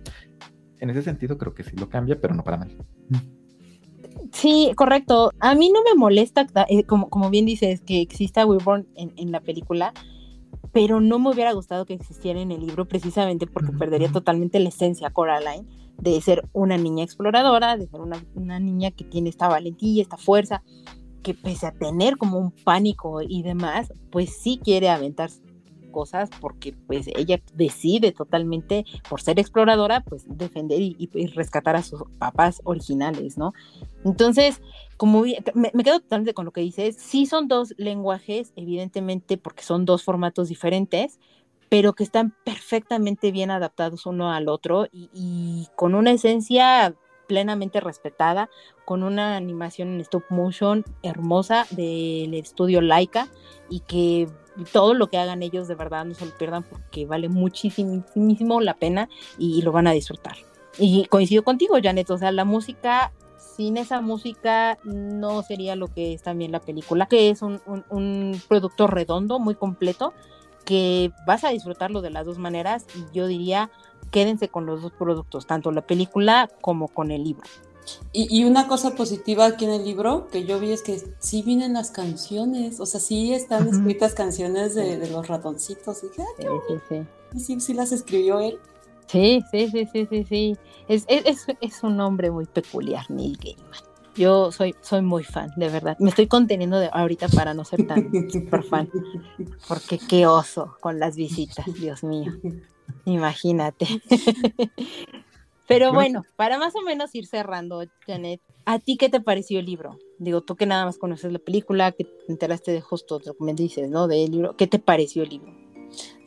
En ese sentido creo que sí lo cambia, pero no para mal. Sí, correcto. A mí no me molesta, eh, como, como bien dices, que exista Wilborn en, en, la película, pero no me hubiera gustado que existiera en el libro precisamente porque perdería totalmente la esencia Coraline de ser una niña exploradora, de ser una, una niña que tiene esta valentía, esta fuerza, que pese a tener como un pánico y demás, pues sí quiere aventarse cosas porque pues ella decide totalmente, por ser exploradora, pues defender y, rescatar a sus papás originales, ¿no? Entonces, como me, quedo totalmente con lo que dices, sí son dos lenguajes, evidentemente, porque son dos formatos diferentes, pero que están perfectamente bien adaptados uno al otro y, con una esencia plenamente respetada, con una animación en stop motion hermosa del estudio Laika y que todo lo que hagan ellos de verdad no se lo pierdan porque vale muchísimo la pena y, lo van a disfrutar. Y coincido contigo, Janet, o sea, la música, sin esa música no sería lo que es también la película, que es un, un producto redondo, muy completo, que vas a disfrutarlo de las dos maneras y yo diría quédense con los dos productos, tanto la película como con el libro. Y, una cosa positiva aquí en el libro que yo vi es que sí vienen las canciones, o sea, sí están escritas canciones de, los ratoncitos. Y ah, sí, sí, sí. sí, sí las escribió él. Sí, sí, sí, sí, sí, sí. Es, es, es un nombre muy peculiar, Neil Gaiman. Yo soy, soy muy fan, de verdad. Me estoy conteniendo de ahorita para no ser tan super fan. Porque qué oso con las visitas, Dios mío. Imagínate. Pero bueno, para más o menos ir cerrando, Janet, ¿a ti qué te pareció el libro? Digo, tú que nada más conoces la película, que te enteraste de justo lo que me dices, ¿no? Del libro, ¿qué te pareció el libro?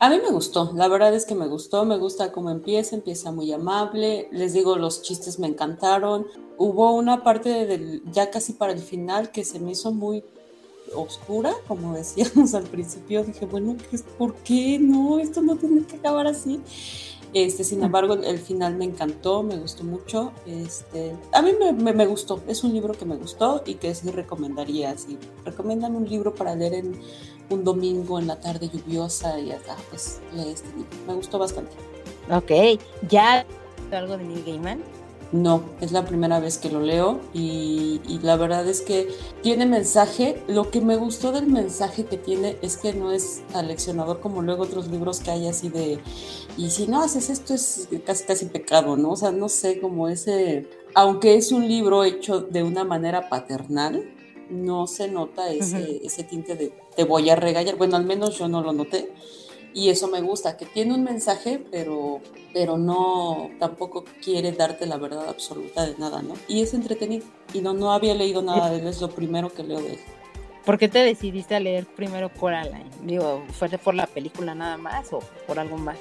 A mí me gustó, la verdad es que me gustó, me gusta cómo empieza, empieza muy amable, les digo, los chistes me encantaron, hubo una parte del, ya casi para el final que se me hizo muy oscura, como decíamos al principio, dije, bueno, ¿por qué no? Esto no tiene que acabar así. Este, sin embargo, el final me encantó, me gustó mucho. Este, a mí me, me, gustó, es un libro que me gustó y que sí recomendaría. Si recomiendan un libro para leer en un domingo en la tarde lluviosa y hasta, pues lee este libro. Me gustó bastante. Ok, ¿ya algo de Neil Gaiman? No, es la primera vez que lo leo y, la verdad es que tiene mensaje. Lo que me gustó del mensaje que tiene es que no es aleccionador como luego otros libros que hay así de, y si no haces esto es casi casi pecado, ¿no? O sea, no sé, como ese, aunque es un libro hecho de una manera paternal, no se nota ese, ese tinte de te voy a regañar. Bueno, al menos yo no lo noté y eso me gusta, que tiene un mensaje, pero, pero no, tampoco quiere darte la verdad absoluta de nada, ¿no? Y es entretenido. Y no, no había leído nada de él, es lo primero que leo de él. ¿Por qué te decidiste a leer primero Coraline? Digo, ¿fue por la película nada más o por algo más?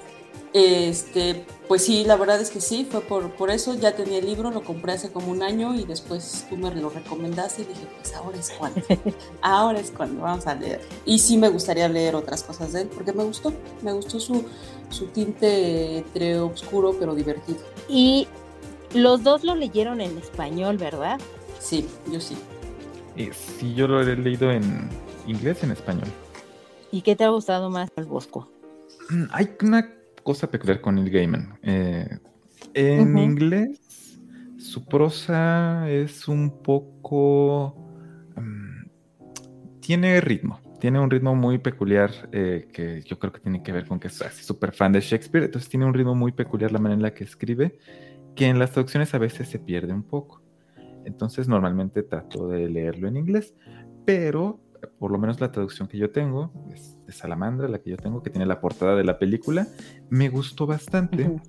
Este, pues sí, la verdad es que sí, fue por, por eso, ya tenía el libro, lo compré hace como un año y después tú me lo recomendaste y dije, pues ahora es cuando, ahora es cuando vamos a leer. Y sí me gustaría leer otras cosas de él porque me gustó, me gustó su, su tinte entre oscuro pero divertido. Y los dos lo leyeron en español, ¿verdad? Sí, yo sí. Eh, sí, yo lo he leído en inglés en español. ¿Y qué te ha gustado más el Bosco? Mm, hay una cosa peculiar con el Gaiman. Eh, en inglés, su prosa es un poco... Mm, tiene ritmo, tiene un ritmo muy peculiar eh, que yo creo que tiene que ver con que es súper fan de Shakespeare, entonces tiene un ritmo muy peculiar la manera en la que escribe, que en las traducciones a veces se pierde un poco. Entonces normalmente trato de leerlo en inglés, pero por lo menos la traducción que yo tengo, es de Salamandra, la que yo tengo, que tiene la portada de la película, me gustó bastante.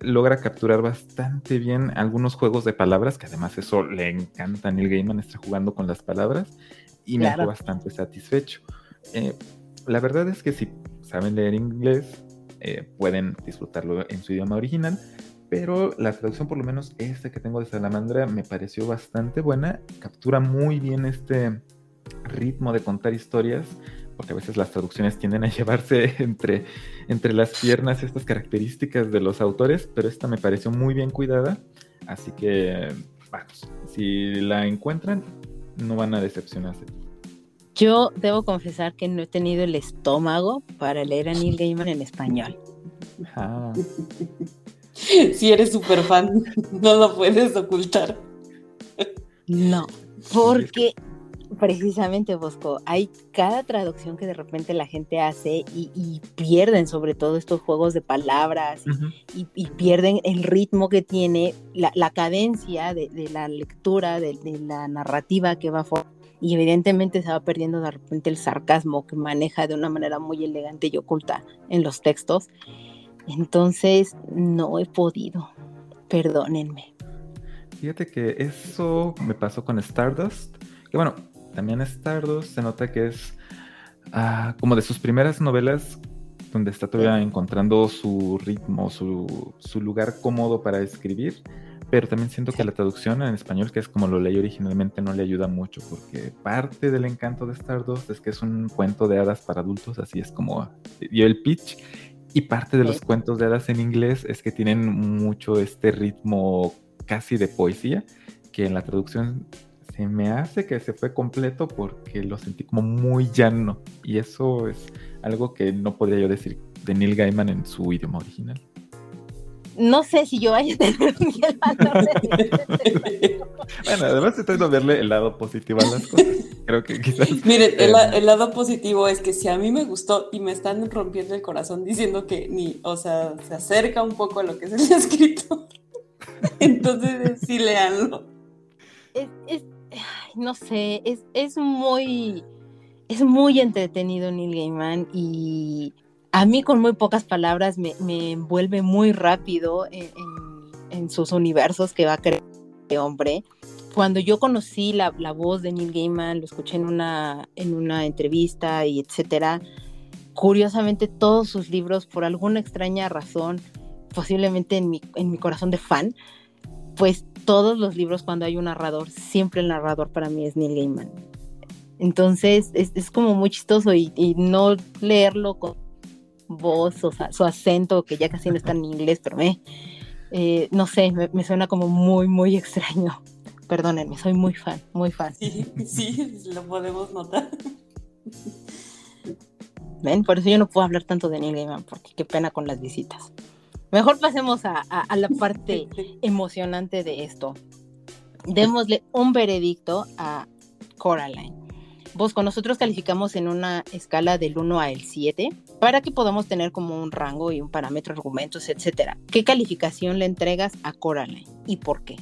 Logra capturar bastante bien algunos juegos de palabras, que además eso le encanta a Neil Gaiman, está jugando con las palabras, y me dejó bastante satisfecho. Eh, la verdad es que si saben leer inglés, eh, pueden disfrutarlo en su idioma original, pero la traducción, por lo menos esta que tengo de Salamandra, me pareció bastante buena, captura muy bien este ritmo de contar historias, porque a veces las traducciones tienden a llevarse entre, entre las piernas estas características de los autores, pero esta me pareció muy bien cuidada, así que vamos, si la encuentran, no van a decepcionarse. Yo debo confesar que no he tenido el estómago para leer a Neil Gaiman en español. Ah. Si eres súper fan, no lo puedes ocultar. No, porque Precisamente, Bosco, hay cada traducción que de repente la gente hace y, pierden sobre todo estos juegos de palabras y, pierden el ritmo que tiene, la, cadencia de, la lectura, de, la narrativa que va a y evidentemente se va perdiendo de repente el sarcasmo que maneja de una manera muy elegante y oculta en los textos. Entonces no he podido, perdónenme. Fíjate que eso me pasó con Stardust, que bueno, también Stardust se nota que es ah, como de sus primeras novelas donde está todavía encontrando su ritmo, su, su lugar cómodo para escribir pero también siento que la traducción en español, que es como lo leí originalmente, no le ayuda mucho, porque parte del encanto de Stardust es que es un cuento de hadas para adultos, así es como dio el pitch, y parte de los cuentos de hadas en inglés es que tienen mucho este ritmo casi de poesía, que en la traducción se me hace que se fue completo porque lo sentí como muy llano, y eso es algo que no podría yo decir de Neil Gaiman en su idioma original no sé si yo vaya a tener el valor de Bueno, además estoy de verle el lado positivo a las cosas. Creo que quizás. Miren, el, eh, el, lado positivo es que si a mí me gustó y me están rompiendo el corazón diciendo que ni, o sea, se acerca un poco a lo que es el escrito, entonces sí leanlo. Es, es no sé, es, es muy. Es muy entretenido Neil Gaiman y a mí con muy pocas palabras me, envuelve muy rápido en, sus universos que va a crear este hombre. Cuando yo conocí la, voz de Neil Gaiman, lo escuché en una, en una entrevista y etcétera, curiosamente todos sus libros, por alguna extraña razón, posiblemente en mi, en mi corazón de fan, pues todos los libros cuando hay un narrador, siempre el narrador para mí es Neil Gaiman. Entonces es, como muy chistoso y, y no leerlo con voz, o sea, su acento, que ya casi no está en inglés, pero me, eh, no sé, me, suena como muy, muy extraño. Perdónenme, soy muy fan, muy fan. Sí, sí, lo podemos notar. Ven, por eso yo no puedo hablar tanto de Neil Gaiman, porque qué pena con las visitas. Mejor pasemos a, a la parte emocionante de esto. Démosle un veredicto a Coraline. Vos con nosotros calificamos en una escala del 1 al 7 para que podamos tener como un rango y un parámetro, argumentos, etcétera. ¿Qué calificación le entregas a Coraline y por qué?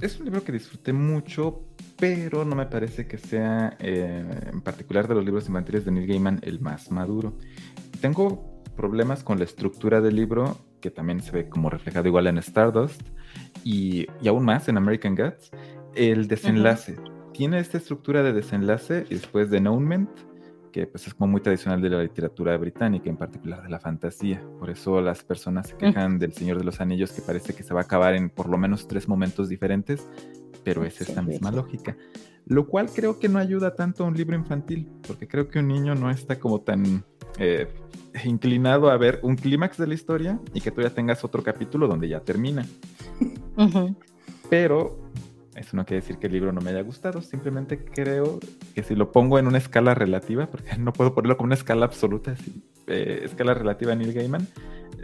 Es un libro que disfruté mucho, pero no me parece que sea, eh, en particular de los libros infantiles de Neil Gaiman, el más maduro. Tengo problemas con la estructura del libro, que también se ve como reflejado igual en Stardust, y, aún más en American Gods, el desenlace tiene esta estructura de desenlace y después de announcement, que pues es como muy tradicional de la literatura británica, en particular de la fantasía. Por eso las personas se quejan del Señor de los Anillos, que parece que se va a acabar en por lo menos tres momentos diferentes, pero es esta misma lógica. Lo cual creo que no ayuda tanto a un libro infantil, porque creo que un niño no está como tan eh, inclinado a ver un clímax de la historia y que tú ya tengas otro capítulo donde ya termina. Pero eso no quiere decir que el libro no me haya gustado, simplemente creo que si lo pongo en una escala relativa, porque no puedo ponerlo como una escala absoluta, eh, escala relativa a Neil Gaiman,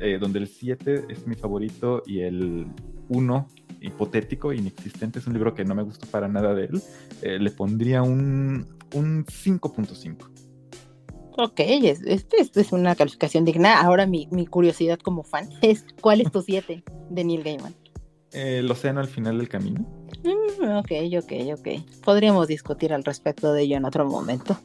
eh, donde el 7 es mi favorito y el 1 hipotético, inexistente, es un libro que no me gustó para nada de él, eh, le pondría un, un 5.5. Ok, esto es, es, una calificación digna. Ahora mi, mi curiosidad como fan es, ¿cuál es tu 7 de Neil Gaiman? el océano al final del camino. Mm, ok, ok, ok. Podríamos discutir al respecto de ello en otro momento.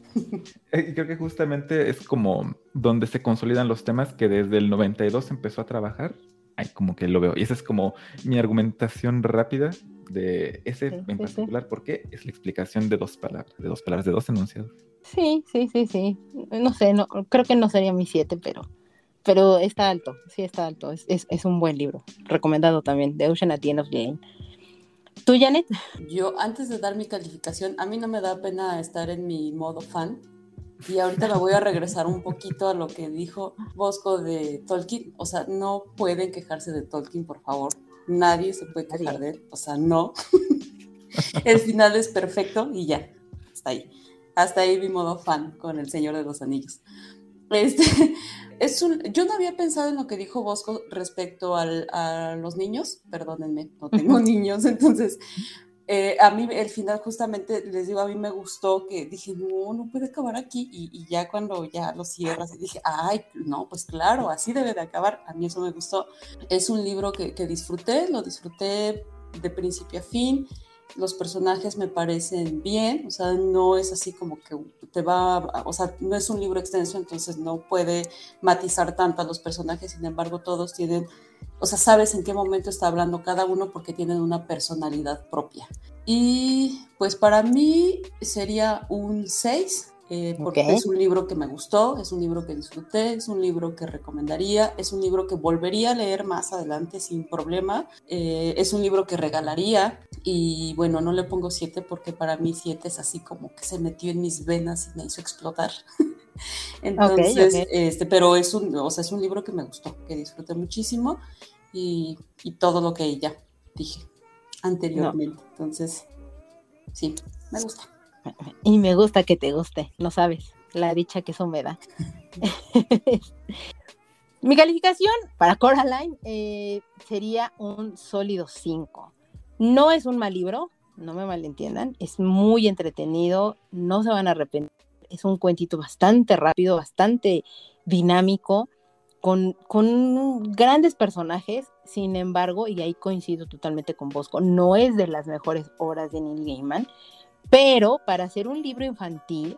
Eh, creo que justamente es como donde se consolidan los temas que desde el 92 empezó a trabajar. Ay, como que lo veo. Y esa es como mi argumentación rápida de ese en particular, porque es la explicación de dos palabras, de dos palabras, de dos enunciados. Sí, sí, sí, sí. No sé, no, creo que no sería mi siete, pero pero está alto, sí está alto. Es, es, es, un buen libro. Recomendado también, The Ocean at the End of the Lane. ¿Tú, Janet? Yo, antes de dar mi calificación, a mí no me da pena estar en mi modo fan. Y ahorita me voy a regresar un poquito a lo que dijo Bosco de Tolkien. O sea, no pueden quejarse de Tolkien, por favor. Nadie se puede quejar de él. O sea, no. El final es perfecto y ya. Hasta ahí. Hasta ahí mi modo fan con El Señor de los Anillos. Este, es un, yo no había pensado en lo que dijo Bosco respecto a los niños, perdónenme, no tengo niños, entonces eh, a mí el final justamente, les digo, a mí me gustó que dije, no, no puede acabar aquí y, ya cuando ya lo cierras y dije, ay, no, pues claro, así debe de acabar, a mí eso me gustó. Es un libro que, que disfruté, lo disfruté de principio a fin los personajes me parecen bien, o sea, no es así como que te va, o sea, no es un libro extenso, entonces no puede matizar tanto a los personajes, sin embargo, todos tienen, o sea, sabes en qué momento está hablando cada uno porque tienen una personalidad propia. Y pues para mí sería un 6, eh, porque es un libro que me gustó, es un libro que disfruté, es un libro que recomendaría, es un libro que volvería a leer más adelante sin problema, eh, es un libro que regalaría y bueno, no le pongo 7 porque para mí 7 es así como que se metió en mis venas y me hizo explotar. Entonces, este, pero es un, o sea, es un libro que me gustó, que disfruté muchísimo y, y todo lo que ya dije anteriormente. Entonces, sí, me gusta. Y me gusta que te guste, no sabes, la dicha que eso me da. Mi calificación para Coraline eh, sería un sólido 5. No es un mal libro, no me malentiendan, es muy entretenido, no se van a arrepentir. Es un cuentito bastante rápido, bastante dinámico, con, con grandes personajes, sin embargo, y ahí coincido totalmente con Bosco, no es de las mejores obras de Neil Gaiman, pero para hacer un libro infantil,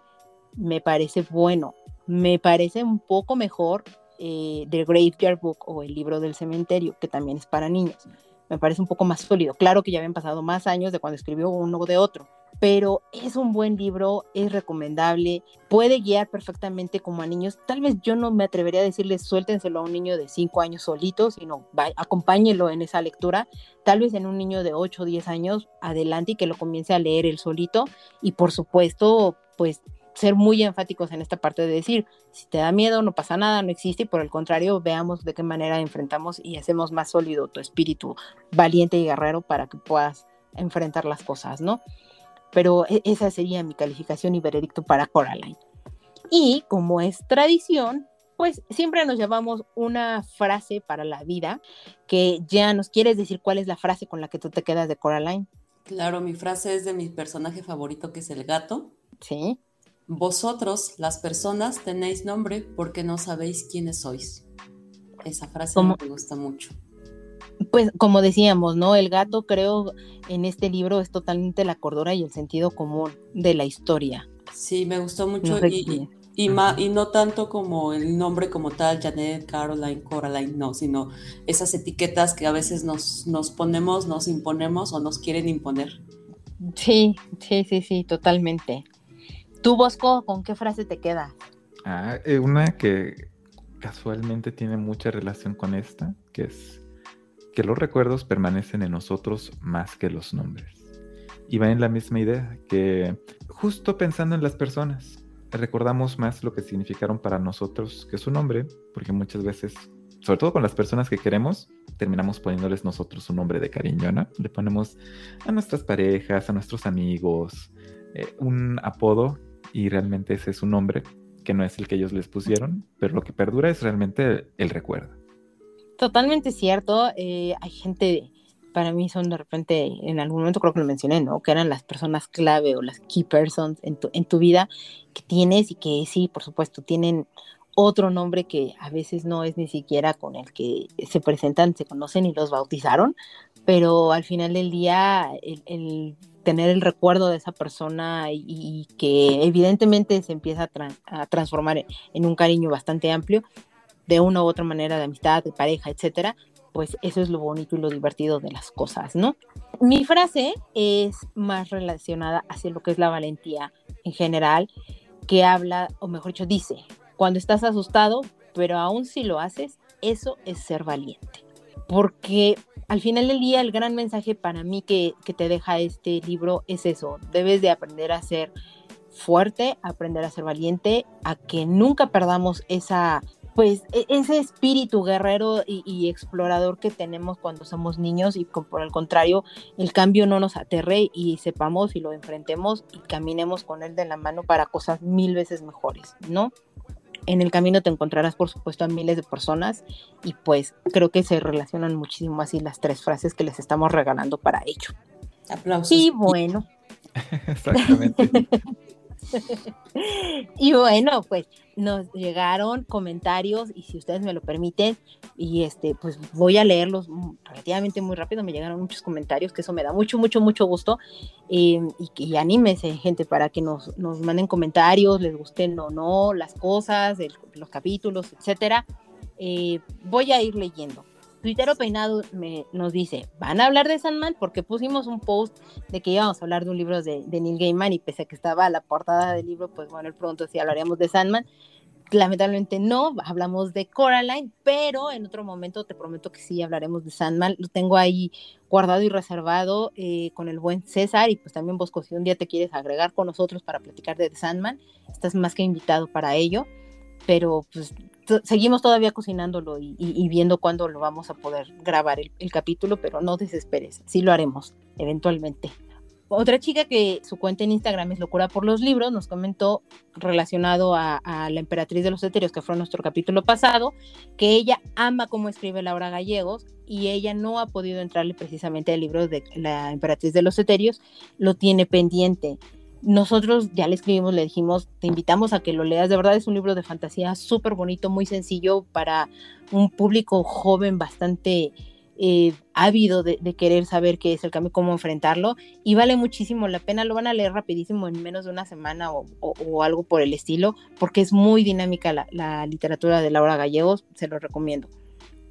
me parece bueno. Me parece un poco mejor eh, The Graveyard Book o el libro del cementerio, que también es para niños. Me parece un poco más sólido. Claro que ya habían pasado más años de cuando escribió uno de otro, pero es un buen libro, es recomendable, puede guiar perfectamente como a niños. Tal vez yo no me atrevería a decirles suéltenselo a un niño de 5 años solito, sino acompáñelo en esa lectura. Tal vez en un niño de 8 o 10 años adelante y que lo comience a leer él solito. Y por supuesto, pues ser muy enfáticos en esta parte de decir, si te da miedo, no pasa nada, no existe, y por el contrario, veamos de qué manera enfrentamos y hacemos más sólido tu espíritu valiente y guerrero para que puedas enfrentar las cosas, ¿no? Pero e, esa sería mi calificación y veredicto para Coraline. Y como es tradición, pues siempre nos llevamos una frase para la vida, que ya nos quieres decir cuál es la frase con la que tú te quedas de Coraline. Claro, mi frase es de mi personaje favorito, que es el gato. Sí. Vosotros, las personas, tenéis nombre porque no sabéis quiénes sois. Esa frase me gusta mucho pues como decíamos, ¿no? El gato creo en este libro es totalmente la cordura y el sentido común de la historia. Sí, me gustó mucho y, y, no tanto como el nombre como tal, Janet, Caroline, Coraline, no, sino esas etiquetas que a veces nos, nos ponemos, nos imponemos o nos quieren imponer. Sí, sí, sí, sí, totalmente. ¿Tú, Bosco, con qué frase te queda? Ah, eh, una que casualmente tiene mucha relación con esta, que es que los recuerdos permanecen en nosotros más que los nombres. Y va en la misma idea, que justo pensando en las personas, recordamos más lo que significaron para nosotros que su nombre, porque muchas veces, sobre todo con las personas que queremos, terminamos poniéndoles nosotros un nombre de cariño, ¿no? Le ponemos a nuestras parejas, a nuestros amigos, eh, un apodo y realmente ese es un nombre que no es el que ellos les pusieron, pero lo que perdura es realmente el recuerdo. Totalmente cierto. Eh, hay gente, para mí son de repente, en algún momento creo que lo mencioné, ¿no? Que eran las personas clave o las key persons en tu, en tu vida que tienes y que sí, por supuesto, tienen otro nombre que a veces no es ni siquiera con el que se presentan, se conocen y los bautizaron, pero al final del día el, tener el recuerdo de esa persona y, que evidentemente se empieza a, a transformar en, un cariño bastante amplio, de una u otra manera de amistad, de pareja, etcétera, pues eso es lo bonito y lo divertido de las cosas, ¿no? Mi frase es más relacionada hacia lo que es la valentía en general, que habla, o mejor dicho, dice, cuando estás asustado, pero aún si lo haces, eso es ser valiente. Porque al final del día el gran mensaje para mí que, que te deja este libro es eso, debes de aprender a ser fuerte, aprender a ser valiente, a que nunca perdamos esa pues e, ese espíritu guerrero y, explorador que tenemos cuando somos niños y por el contrario el cambio no nos aterre y sepamos y lo enfrentemos y caminemos con él de la mano para cosas mil veces mejores, ¿no? En el camino te encontrarás por supuesto a miles de personas y pues creo que se relacionan muchísimo así las tres frases que les estamos regalando para ello. Aplausos. Y bueno. Exactamente. y bueno, pues nos llegaron comentarios y si ustedes me lo permiten, y este, pues voy a leerlos relativamente muy rápido, me llegaron muchos comentarios, que eso me da mucho, mucho, mucho gusto. Em, y, y anímese, gente, para que nos, nos, manden comentarios, les gusten o no las cosas, los capítulos, etcétera. Eh, voy a ir leyendo. Twittero Peinado me, nos dice, ¿van a hablar de Sandman? Porque pusimos un post de que íbamos a hablar de un libro de, de Neil Gaiman y pese a que estaba la portada del libro, pues bueno, pronto sí hablaríamos de Sandman. Lamentablemente no, hablamos de Coraline, pero en otro momento te prometo que sí hablaremos de Sandman. Lo tengo ahí guardado y reservado eh, con el buen César y pues también vos, si un día te quieres agregar con nosotros para platicar de Sandman, estás más que invitado para ello, pero pues seguimos todavía cocinándolo y, viendo cuándo lo vamos a poder grabar el, capítulo, pero no desesperes, sí lo haremos eventualmente. Otra chica que su cuenta en Instagram es Locura por los Libros nos comentó relacionado a, la emperatriz de los etéreos, que fue nuestro capítulo pasado, que ella ama cómo escribe Laura Gallegos y ella no ha podido entrarle precisamente al libro de la emperatriz de los etéreos, lo tiene pendiente. Nosotros ya le escribimos, le dijimos, te invitamos a que lo leas. De verdad es un libro de fantasía súper bonito, muy sencillo para un público joven bastante eh, ávido de, querer saber qué es el cambio, cómo enfrentarlo, y vale muchísimo la pena, lo van a leer rapidísimo en menos de una semana o, algo por el estilo, porque es muy dinámica la, literatura de Laura Gallegos, se lo recomiendo.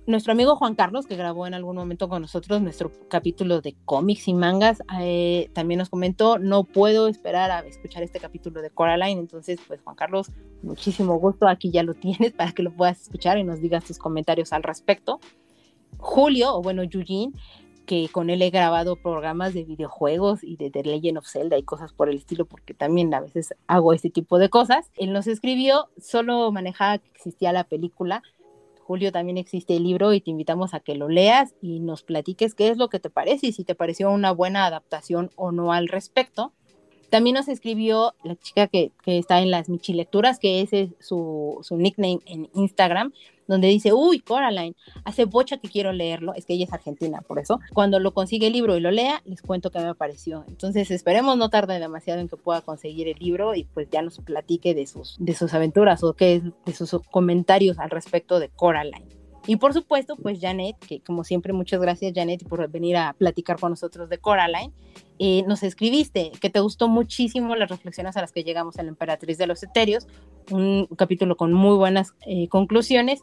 Nuestro amigo Juan Carlos, que grabó en algún momento con nosotros nuestro capítulo de cómics y mangas, eh, también nos comentó, no puedo esperar a escuchar este capítulo de Coraline, entonces pues Juan Carlos, muchísimo gusto, aquí ya lo tienes para que lo puedas escuchar y nos digas tus comentarios al respecto. Julio, o bueno, Eugene, que con él he grabado programas de videojuegos y de The Legend of Zelda y cosas por el estilo, porque también a veces hago este tipo de cosas. Él nos escribió, solo manejaba que existía la película. Julio también existe el libro y te invitamos a que lo leas y nos platiques qué es lo que te parece y si te pareció una buena adaptación o no al respecto. También nos escribió la chica que, está en las Michilecturas, que ese es su, su nickname en Instagram, donde dice, uy, Coraline, hace bocha que quiero leerlo, es que ella es argentina, por eso. Cuando lo consigue el libro y lo lea, les cuento qué me pareció. Entonces, esperemos no tarde demasiado en que pueda conseguir el libro y pues ya nos platique de sus, de sus aventuras o qué es, de sus comentarios al respecto de Coraline. Y por supuesto, pues Janet, que como siempre, muchas gracias Janet por venir a platicar con nosotros de Coraline. Eh, nos escribiste que te gustó muchísimo las reflexiones a las que llegamos en la Emperatriz de los Eterios, un capítulo con muy buenas eh, conclusiones.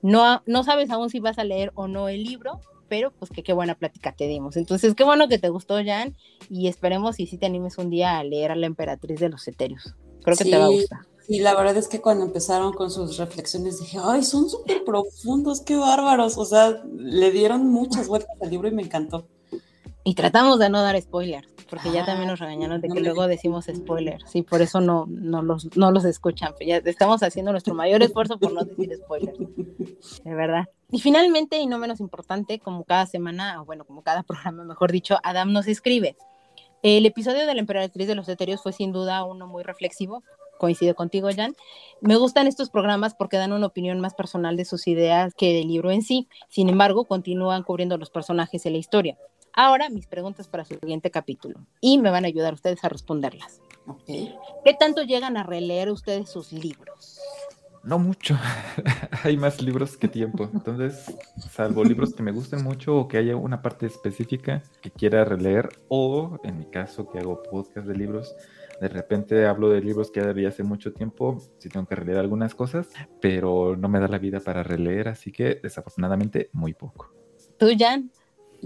No, no sabes aún si vas a leer o no el libro, pero pues que qué buena plática te dimos. Entonces, qué bueno que te gustó, Jan, y esperemos y si te animes un día a leer a la Emperatriz de los Eterios. Creo que te va a gustar. Y la verdad es que cuando empezaron con sus reflexiones dije, ay, son súper profundos, qué bárbaros. O sea, le dieron muchas vueltas al libro y me encantó. Y tratamos de no dar spoilers, porque ya también nos regañaron de que luego decimos spoilers. Sí, por eso no, no, los, no los escuchan. Ya estamos haciendo nuestro mayor esfuerzo por no decir spoilers. De verdad. Y finalmente, y no menos importante, como cada semana, o bueno, como cada programa, mejor dicho, Adam nos escribe. El episodio de la emperatriz de los eterios fue sin duda uno muy reflexivo, coincido contigo, Jan. Me gustan estos programas porque dan una opinión más personal de sus ideas que del libro en sí. Sin embargo, continúan cubriendo los personajes y la historia. Ahora, mis preguntas para su siguiente capítulo y me van a ayudar ustedes a responderlas. ¿Qué tanto llegan a releer ustedes sus libros? No mucho. Hay más libros que tiempo. Entonces, salvo libros que me gusten mucho o que haya una parte específica que quiera releer, o en mi caso, que hago podcast de libros, de repente hablo de libros que ya debía hace mucho tiempo, si tengo que releer algunas cosas, pero no me da la vida para releer, así que desafortunadamente muy poco. ¿Tú, Jan?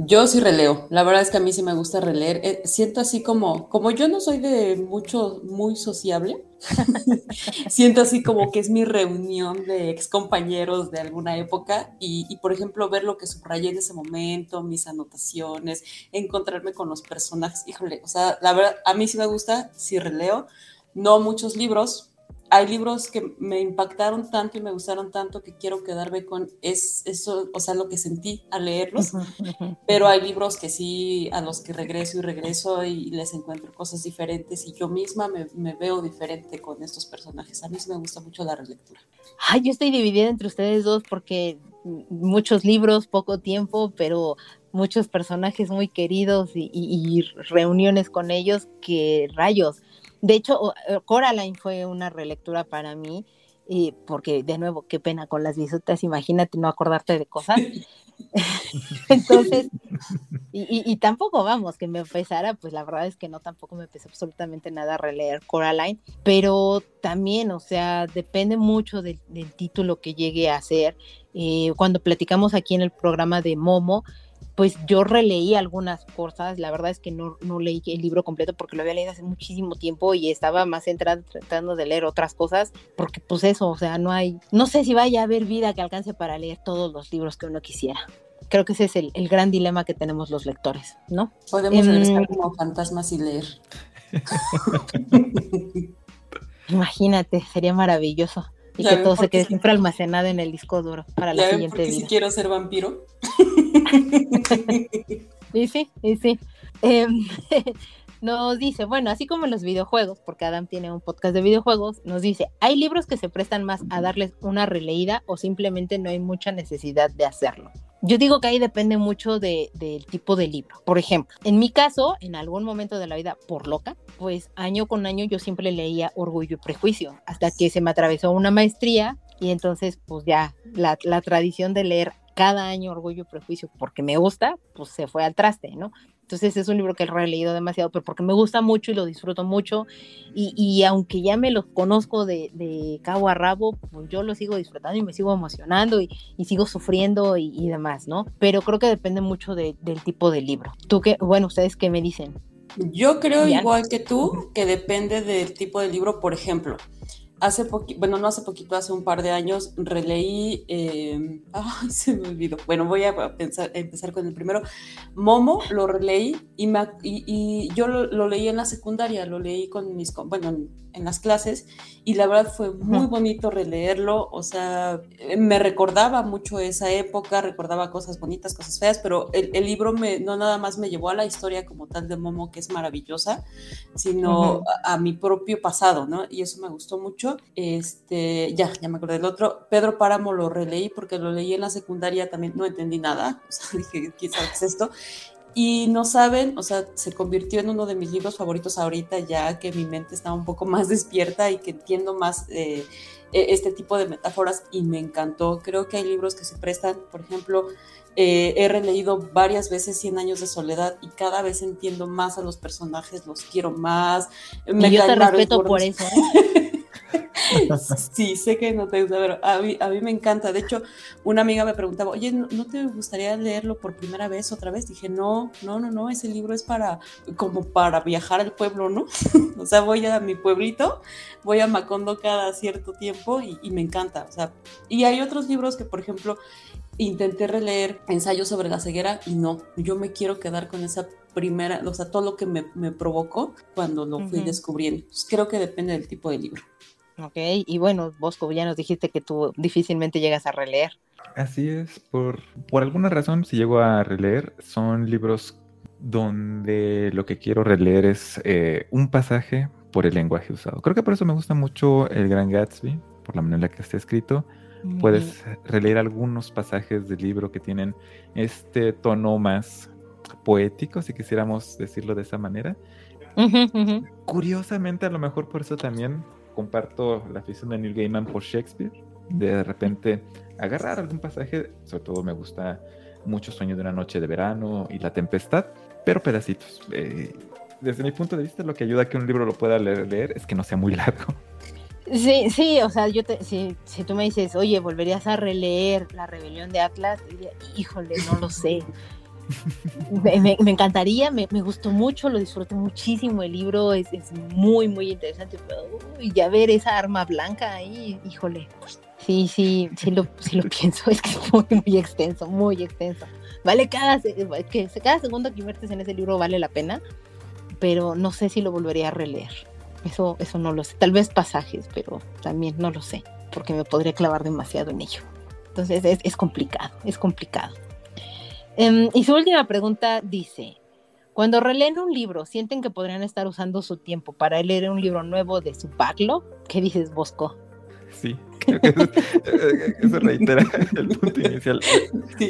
Yo sí releo, la verdad es que a mí sí me gusta releer. Eh, siento así como, como yo no soy de mucho, muy sociable, siento así como que es mi reunión de ex compañeros de alguna época y, por ejemplo, ver lo que subrayé en ese momento, mis anotaciones, encontrarme con los personajes. Híjole, o sea, la verdad, a mí sí me gusta, sí releo. No muchos libros, hay libros que me impactaron tanto y me gustaron tanto que quiero quedarme con es, eso, o sea, lo que sentí al leerlos, pero hay libros que sí, a los que regreso y regreso y les encuentro cosas diferentes y yo misma me, me veo diferente con estos personajes. A mí sí me gusta mucho la relectura. Ay, yo estoy dividida entre ustedes dos porque muchos libros, poco tiempo, pero muchos personajes muy queridos y, y reuniones con ellos que rayos De hecho, eh, Coraline fue una relectura para mí, y porque de nuevo, qué pena con las visitas, imagínate no acordarte de cosas. Entonces, y, tampoco vamos, que me empezara, pues la verdad es que no, tampoco me empezó absolutamente nada releer Coraline, pero también, o sea, depende mucho del, título que llegue a ser. Eh, cuando platicamos aquí en el programa de Momo, pues yo releí algunas cosas, la verdad es que no, no, leí el libro completo porque lo había leído hace muchísimo tiempo y estaba más centrada tratando de leer otras cosas, porque pues eso, o sea, no hay, no sé si vaya a haber vida que alcance para leer todos los libros que uno quisiera. Creo que ese es el, gran dilema que tenemos los lectores, ¿no? Podemos regresar como fantasmas y leer. Imagínate, sería maravilloso. Y que todo se quede siempre almacenado en el disco duro para la siguiente vida. si quiero ser vampiro. y sí, y sí. Em, nos dice, bueno, así como en los videojuegos, porque Adam tiene un podcast de videojuegos, nos dice, hay libros que se prestan más a darles una releída o simplemente no hay mucha necesidad de hacerlo. Yo digo que ahí depende mucho del tipo de libro. Por ejemplo, en mi caso, en algún momento de la vida, por loca, pues año con año yo siempre leía Orgullo y Prejuicio, hasta que se me atravesó una maestría y entonces pues ya la, la tradición de leer cada año Orgullo y Prejuicio porque me gusta, pues se fue al traste, ¿no? Entonces es un libro que he releído demasiado, pero porque me gusta mucho y lo disfruto mucho. Y, aunque ya me lo conozco de, cabo a rabo, pues yo lo sigo disfrutando y me sigo emocionando y, sigo sufriendo y, demás, ¿no? Pero creo que depende mucho del tipo de libro. ¿Tú qué? Bueno, ¿ustedes qué me dicen? Yo creo igual que tú, que depende del tipo de libro, por ejemplo hace poquito, bueno, no hace poquito, hace un par de años, releí, eh, ay, se me olvidó, bueno, voy a empezar con el primero, Momo, lo releí y, y, yo lo, leí en la secundaria, lo leí con mis, bueno, en, las clases y la verdad fue muy bonito releerlo, o sea, me recordaba mucho esa época, recordaba cosas bonitas, cosas feas, pero el, libro me, no nada más me llevó a la historia como tal de Momo, que es maravillosa, sino a mi propio pasado, ¿no? Y eso me gustó mucho este, ya, ya me acordé del otro. Pedro Páramo lo releí porque lo leí en la secundaria, también no entendí nada. O sea, dije, ¿qué es esto? Y no saben, o sea, se convirtió en uno de mis libros favoritos ahorita, ya que mi mente está un poco más despierta y que entiendo más eh, e-, este tipo de metáforas y me encantó. Creo que hay libros que se prestan, por ejemplo, eh, he releído varias veces Cien años de soledad y cada vez entiendo más a los personajes, los quiero más. Me y yo te respeto por eso. ¿eh? sí, sé que no te gusta, pero a mí, a mí me encanta. De hecho, una amiga me preguntaba, oye, ¿no, te gustaría leerlo por primera vez, otra vez? Dije, no, no, no, no, ese libro es para, como para viajar al pueblo, ¿no? o sea, voy a mi pueblito, voy a Macondo cada cierto tiempo y, y me encanta. O sea, y hay otros libros que, por ejemplo, intenté releer ensayos sobre la ceguera y no, yo me quiero quedar con esa primera, o sea, todo lo que me, me provocó cuando lo fui descubriendo. creo que depende del tipo de libro. Ok, y bueno, Bosco, ya nos dijiste que tú difícilmente llegas a releer. Así es, por, por alguna razón, si llego a releer, son libros donde lo que quiero releer es eh, un pasaje por el lenguaje usado. Creo que por eso me gusta mucho El Gran Gatsby, por la manera en la que está escrito. Puedes releer algunos pasajes del libro que tienen este tono más poético, si quisiéramos decirlo de esa manera. Curiosamente, a lo mejor por eso también comparto la afición de Neil Gaiman por Shakespeare. De repente agarrar algún pasaje, sobre todo me gusta mucho Sueño de una noche de verano y La tempestad, pero pedacitos. Eh, desde mi punto de vista, lo que ayuda a que un libro lo pueda leer, es que no sea muy largo. Sí, sí, o sea, yo te, si, si tú me dices, oye, ¿volverías a releer La rebelión de Atlas? Diría, híjole, no lo sé me, encantaría, me, gustó mucho, lo disfruté muchísimo. El libro es, muy, muy interesante. y ya ver esa arma blanca ahí, híjole. Sí, sí, sí lo, sí lo pienso. Es que es muy, muy extenso, muy extenso. Vale, cada, que cada segundo que inviertes en ese libro vale la pena, pero no sé si lo volvería a releer. Eso, eso no lo sé. Tal vez pasajes, pero también no lo sé, porque me podría clavar demasiado en ello. Entonces es, es complicado, es complicado. Em, y su última pregunta dice, cuando releen un libro, ¿sienten que podrían estar usando su tiempo para leer un libro nuevo de su backlog? ¿Qué dices, Bosco? Sí, eso, reitera el punto inicial.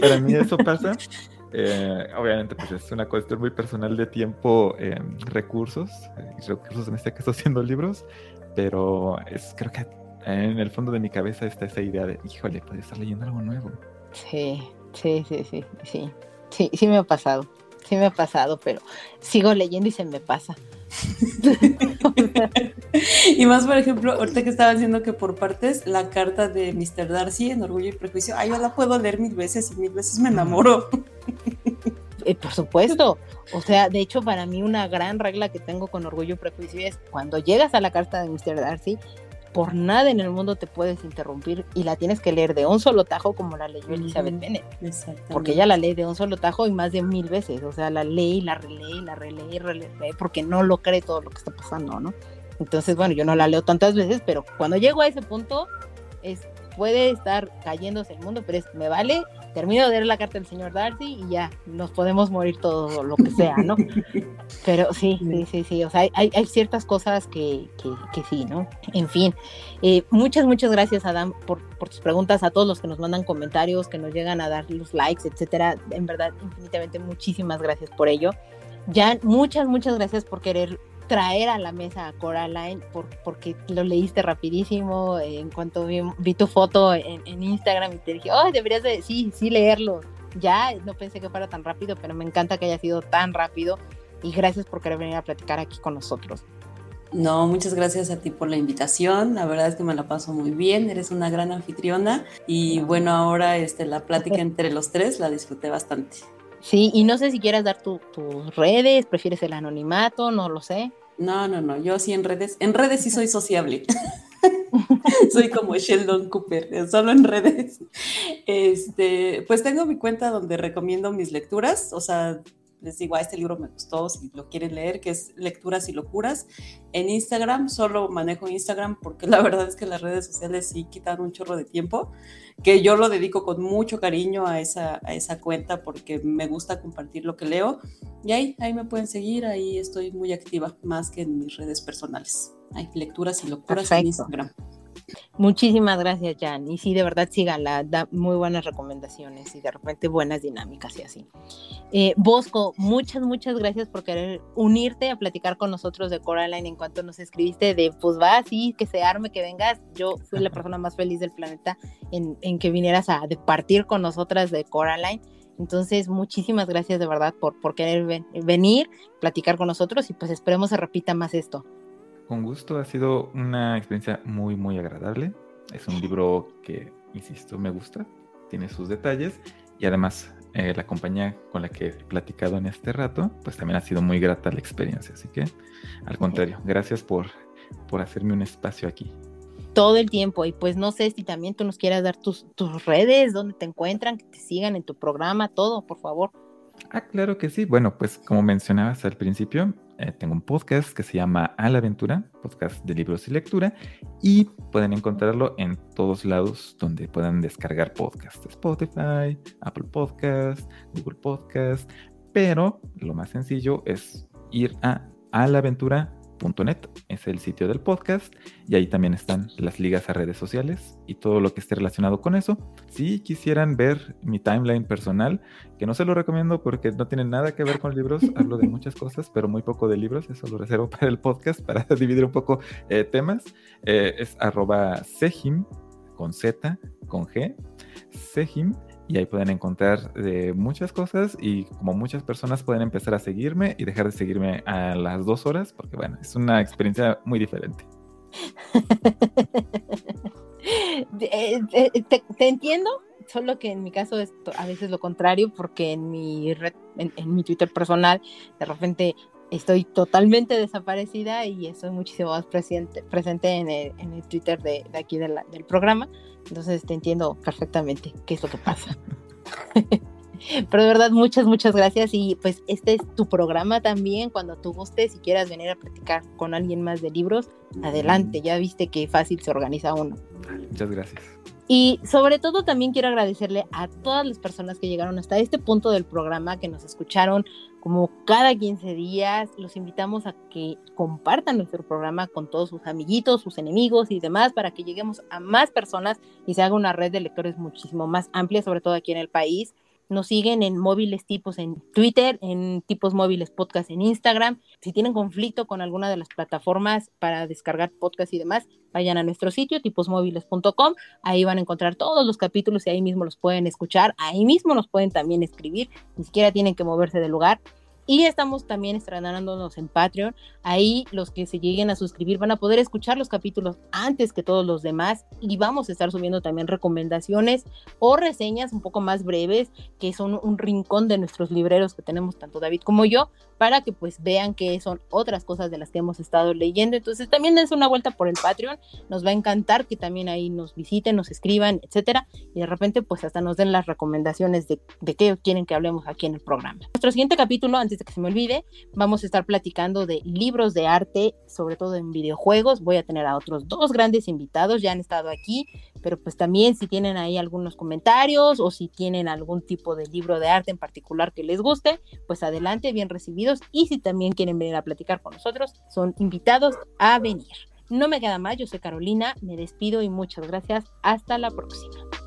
Para mí eso pasa Eh, obviamente, pues es una cuestión muy personal de tiempo, eh, recursos, y recursos en este caso siendo libros, pero es creo que en el fondo de mi cabeza está esa idea de, híjole, puede estar leyendo algo nuevo. Sí, sí, sí, sí, sí, sí, sí me ha pasado, sí me ha pasado, pero sigo leyendo y se me pasa. y más, por ejemplo, ahorita que estaba diciendo que por partes, la carta de Mr. Darcy en Orgullo y Prejuicio, ay, yo la puedo leer mil veces y mil veces me enamoro. Eh, por supuesto, o sea, de hecho, para mí una gran regla que tengo con Orgullo y Prejuicio es cuando llegas a la carta de Mr. Darcy, por nada en el mundo te puedes interrumpir y la tienes que leer de un solo tajo como la leyó Elizabeth Bennet. Porque ella la lee de un solo tajo y más de mil veces, o sea, la lee y la relee y la relee y relee porque no lo cree todo lo que está pasando, ¿no? Entonces, bueno, yo no la leo tantas veces, pero cuando llego a ese punto, es, puede estar cayéndose el mundo, pero es, me vale termino de leer la carta del señor Darcy y ya nos podemos morir todo lo que sea, ¿no? Pero sí, sí, sí, sí, o sea, hay, hay ciertas cosas que, que, sí, ¿no? En fin, eh, muchas, muchas gracias, Adam, por, por, tus preguntas, a todos los que nos mandan comentarios, que nos llegan a dar los likes, etcétera. En verdad, infinitamente muchísimas gracias por ello. Jan, muchas, muchas gracias por querer traer a la mesa a Coraline por, porque lo leíste rapidísimo. en cuanto vi, tu foto en, Instagram y te dije, oh, deberías de, sí, sí leerlo. Ya no pensé que fuera tan rápido, pero me encanta que haya sido tan rápido y gracias por querer venir a platicar aquí con nosotros. No, muchas gracias a ti por la invitación. La verdad es que me la paso muy bien. Eres una gran anfitriona y bueno, ahora este, la plática entre los tres la disfruté bastante. Sí, y no sé si quieras dar tus redes, prefieres el anonimato, no lo sé. No, no, no, yo sí en redes, en redes sí soy sociable. soy como Sheldon Cooper, solo en redes. Este, pues tengo mi cuenta donde recomiendo mis lecturas, o sea, les digo, a este libro me gustó, si lo quieren leer, que es Lecturas y Locuras. En Instagram, solo manejo Instagram porque la verdad es que las redes sociales sí quitan un chorro de tiempo, que yo lo dedico con mucho cariño a esa, a esa cuenta porque me gusta compartir lo que leo. Y ahí, ahí me pueden seguir, ahí estoy muy activa, más que en mis redes personales. Hay lecturas y locuras en Instagram. Muchísimas gracias, Jan. Y sí, de verdad, síganla, da muy buenas recomendaciones y de repente buenas dinámicas y así. Eh, Bosco, muchas, muchas gracias por querer unirte a platicar con nosotros de Coraline en cuanto nos escribiste de, pues va, sí, que se arme, que vengas. Yo fui la persona más feliz del planeta en, en que vinieras a departir con nosotras de Coraline. Entonces, muchísimas gracias de verdad por, por querer venir, platicar con nosotros y pues esperemos se repita más esto. Con gusto, ha sido una experiencia muy, muy agradable. Es un libro que, insisto, me gusta, tiene sus detalles y además eh, la compañía con la que he platicado en este rato, pues también ha sido muy grata la experiencia. Así que, al contrario, gracias por, por hacerme un espacio aquí. Todo el tiempo. Y pues no sé si también tú nos quieras dar tus, tus redes, donde te encuentran, que te sigan en tu programa, todo, por favor. Ah, claro que sí. Bueno, pues como mencionabas al principio, eh, tengo un podcast que se llama A la Aventura, podcast de libros y lectura, y pueden encontrarlo en todos lados donde puedan descargar podcasts, Spotify, Apple Podcast, Google Podcast, pero lo más sencillo es ir a alaventura.com .net es el sitio del podcast y ahí también están las ligas a redes sociales y todo lo que esté relacionado con eso. Si quisieran ver mi timeline personal, que no se lo recomiendo porque no tiene nada que ver con libros, hablo de muchas cosas, pero muy poco de libros, eso lo reservo para el podcast, para dividir un poco eh, temas. Eh, es arroba sejim con Z, con G, sejim y ahí pueden encontrar de muchas cosas y como muchas personas pueden empezar a seguirme y dejar de seguirme a las dos horas porque bueno, es una experiencia muy diferente. Eh, eh, te, entiendo, solo que en mi caso es a veces lo contrario porque en mi red, en, mi Twitter personal de repente estoy totalmente desaparecida y estoy muchísimo más presente, presente en, el, en el Twitter de, aquí del programa entonces te entiendo perfectamente qué es lo que pasa. Pero de verdad, muchas, muchas gracias. Y pues este es tu programa también. Cuando tú gustes y quieras venir a platicar con alguien más de libros, adelante. Ya viste qué fácil se organiza uno. Muchas gracias. Y sobre todo también quiero agradecerle a todas las personas que llegaron hasta este punto del programa, que nos escucharon como cada 15 días. Los invitamos a que compartan nuestro programa con todos sus amiguitos, sus enemigos y demás para que lleguemos a más personas y se haga una red de lectores muchísimo más amplia, sobre todo aquí en el país. Nos siguen en móviles tipos en Twitter, en tipos móviles podcast en Instagram. Si tienen conflicto con alguna de las plataformas para descargar podcast y demás, vayan a nuestro sitio tiposmóviles.com. Ahí van a encontrar todos los capítulos y ahí mismo los pueden escuchar. Ahí mismo nos pueden también escribir. Ni siquiera tienen que moverse del lugar. Y estamos también estrenándonos en Patreon. Ahí los que se lleguen a suscribir van a poder escuchar los capítulos antes que todos los demás. Y vamos a estar subiendo también recomendaciones o reseñas un poco más breves, que son un rincón de nuestros libreros que tenemos tanto David como yo, para que pues vean que son otras cosas de las que hemos estado leyendo. Entonces también es una vuelta por el Patreon. Nos va a encantar que también ahí nos visiten, nos escriban, etcétera. Y de repente pues hasta nos den las recomendaciones de, de qué quieren que hablemos aquí en el programa. Nuestro siguiente capítulo, antes que se me olvide, vamos a estar platicando de libros de arte, sobre todo en videojuegos. Voy a tener a otros dos grandes invitados, ya han estado aquí, pero pues también si tienen ahí algunos comentarios o si tienen algún tipo de libro de arte en particular que les guste, pues adelante, bien recibidos. Y si también quieren venir a platicar con nosotros, son invitados a venir. No me queda más, yo soy Carolina, me despido y muchas gracias. Hasta la próxima.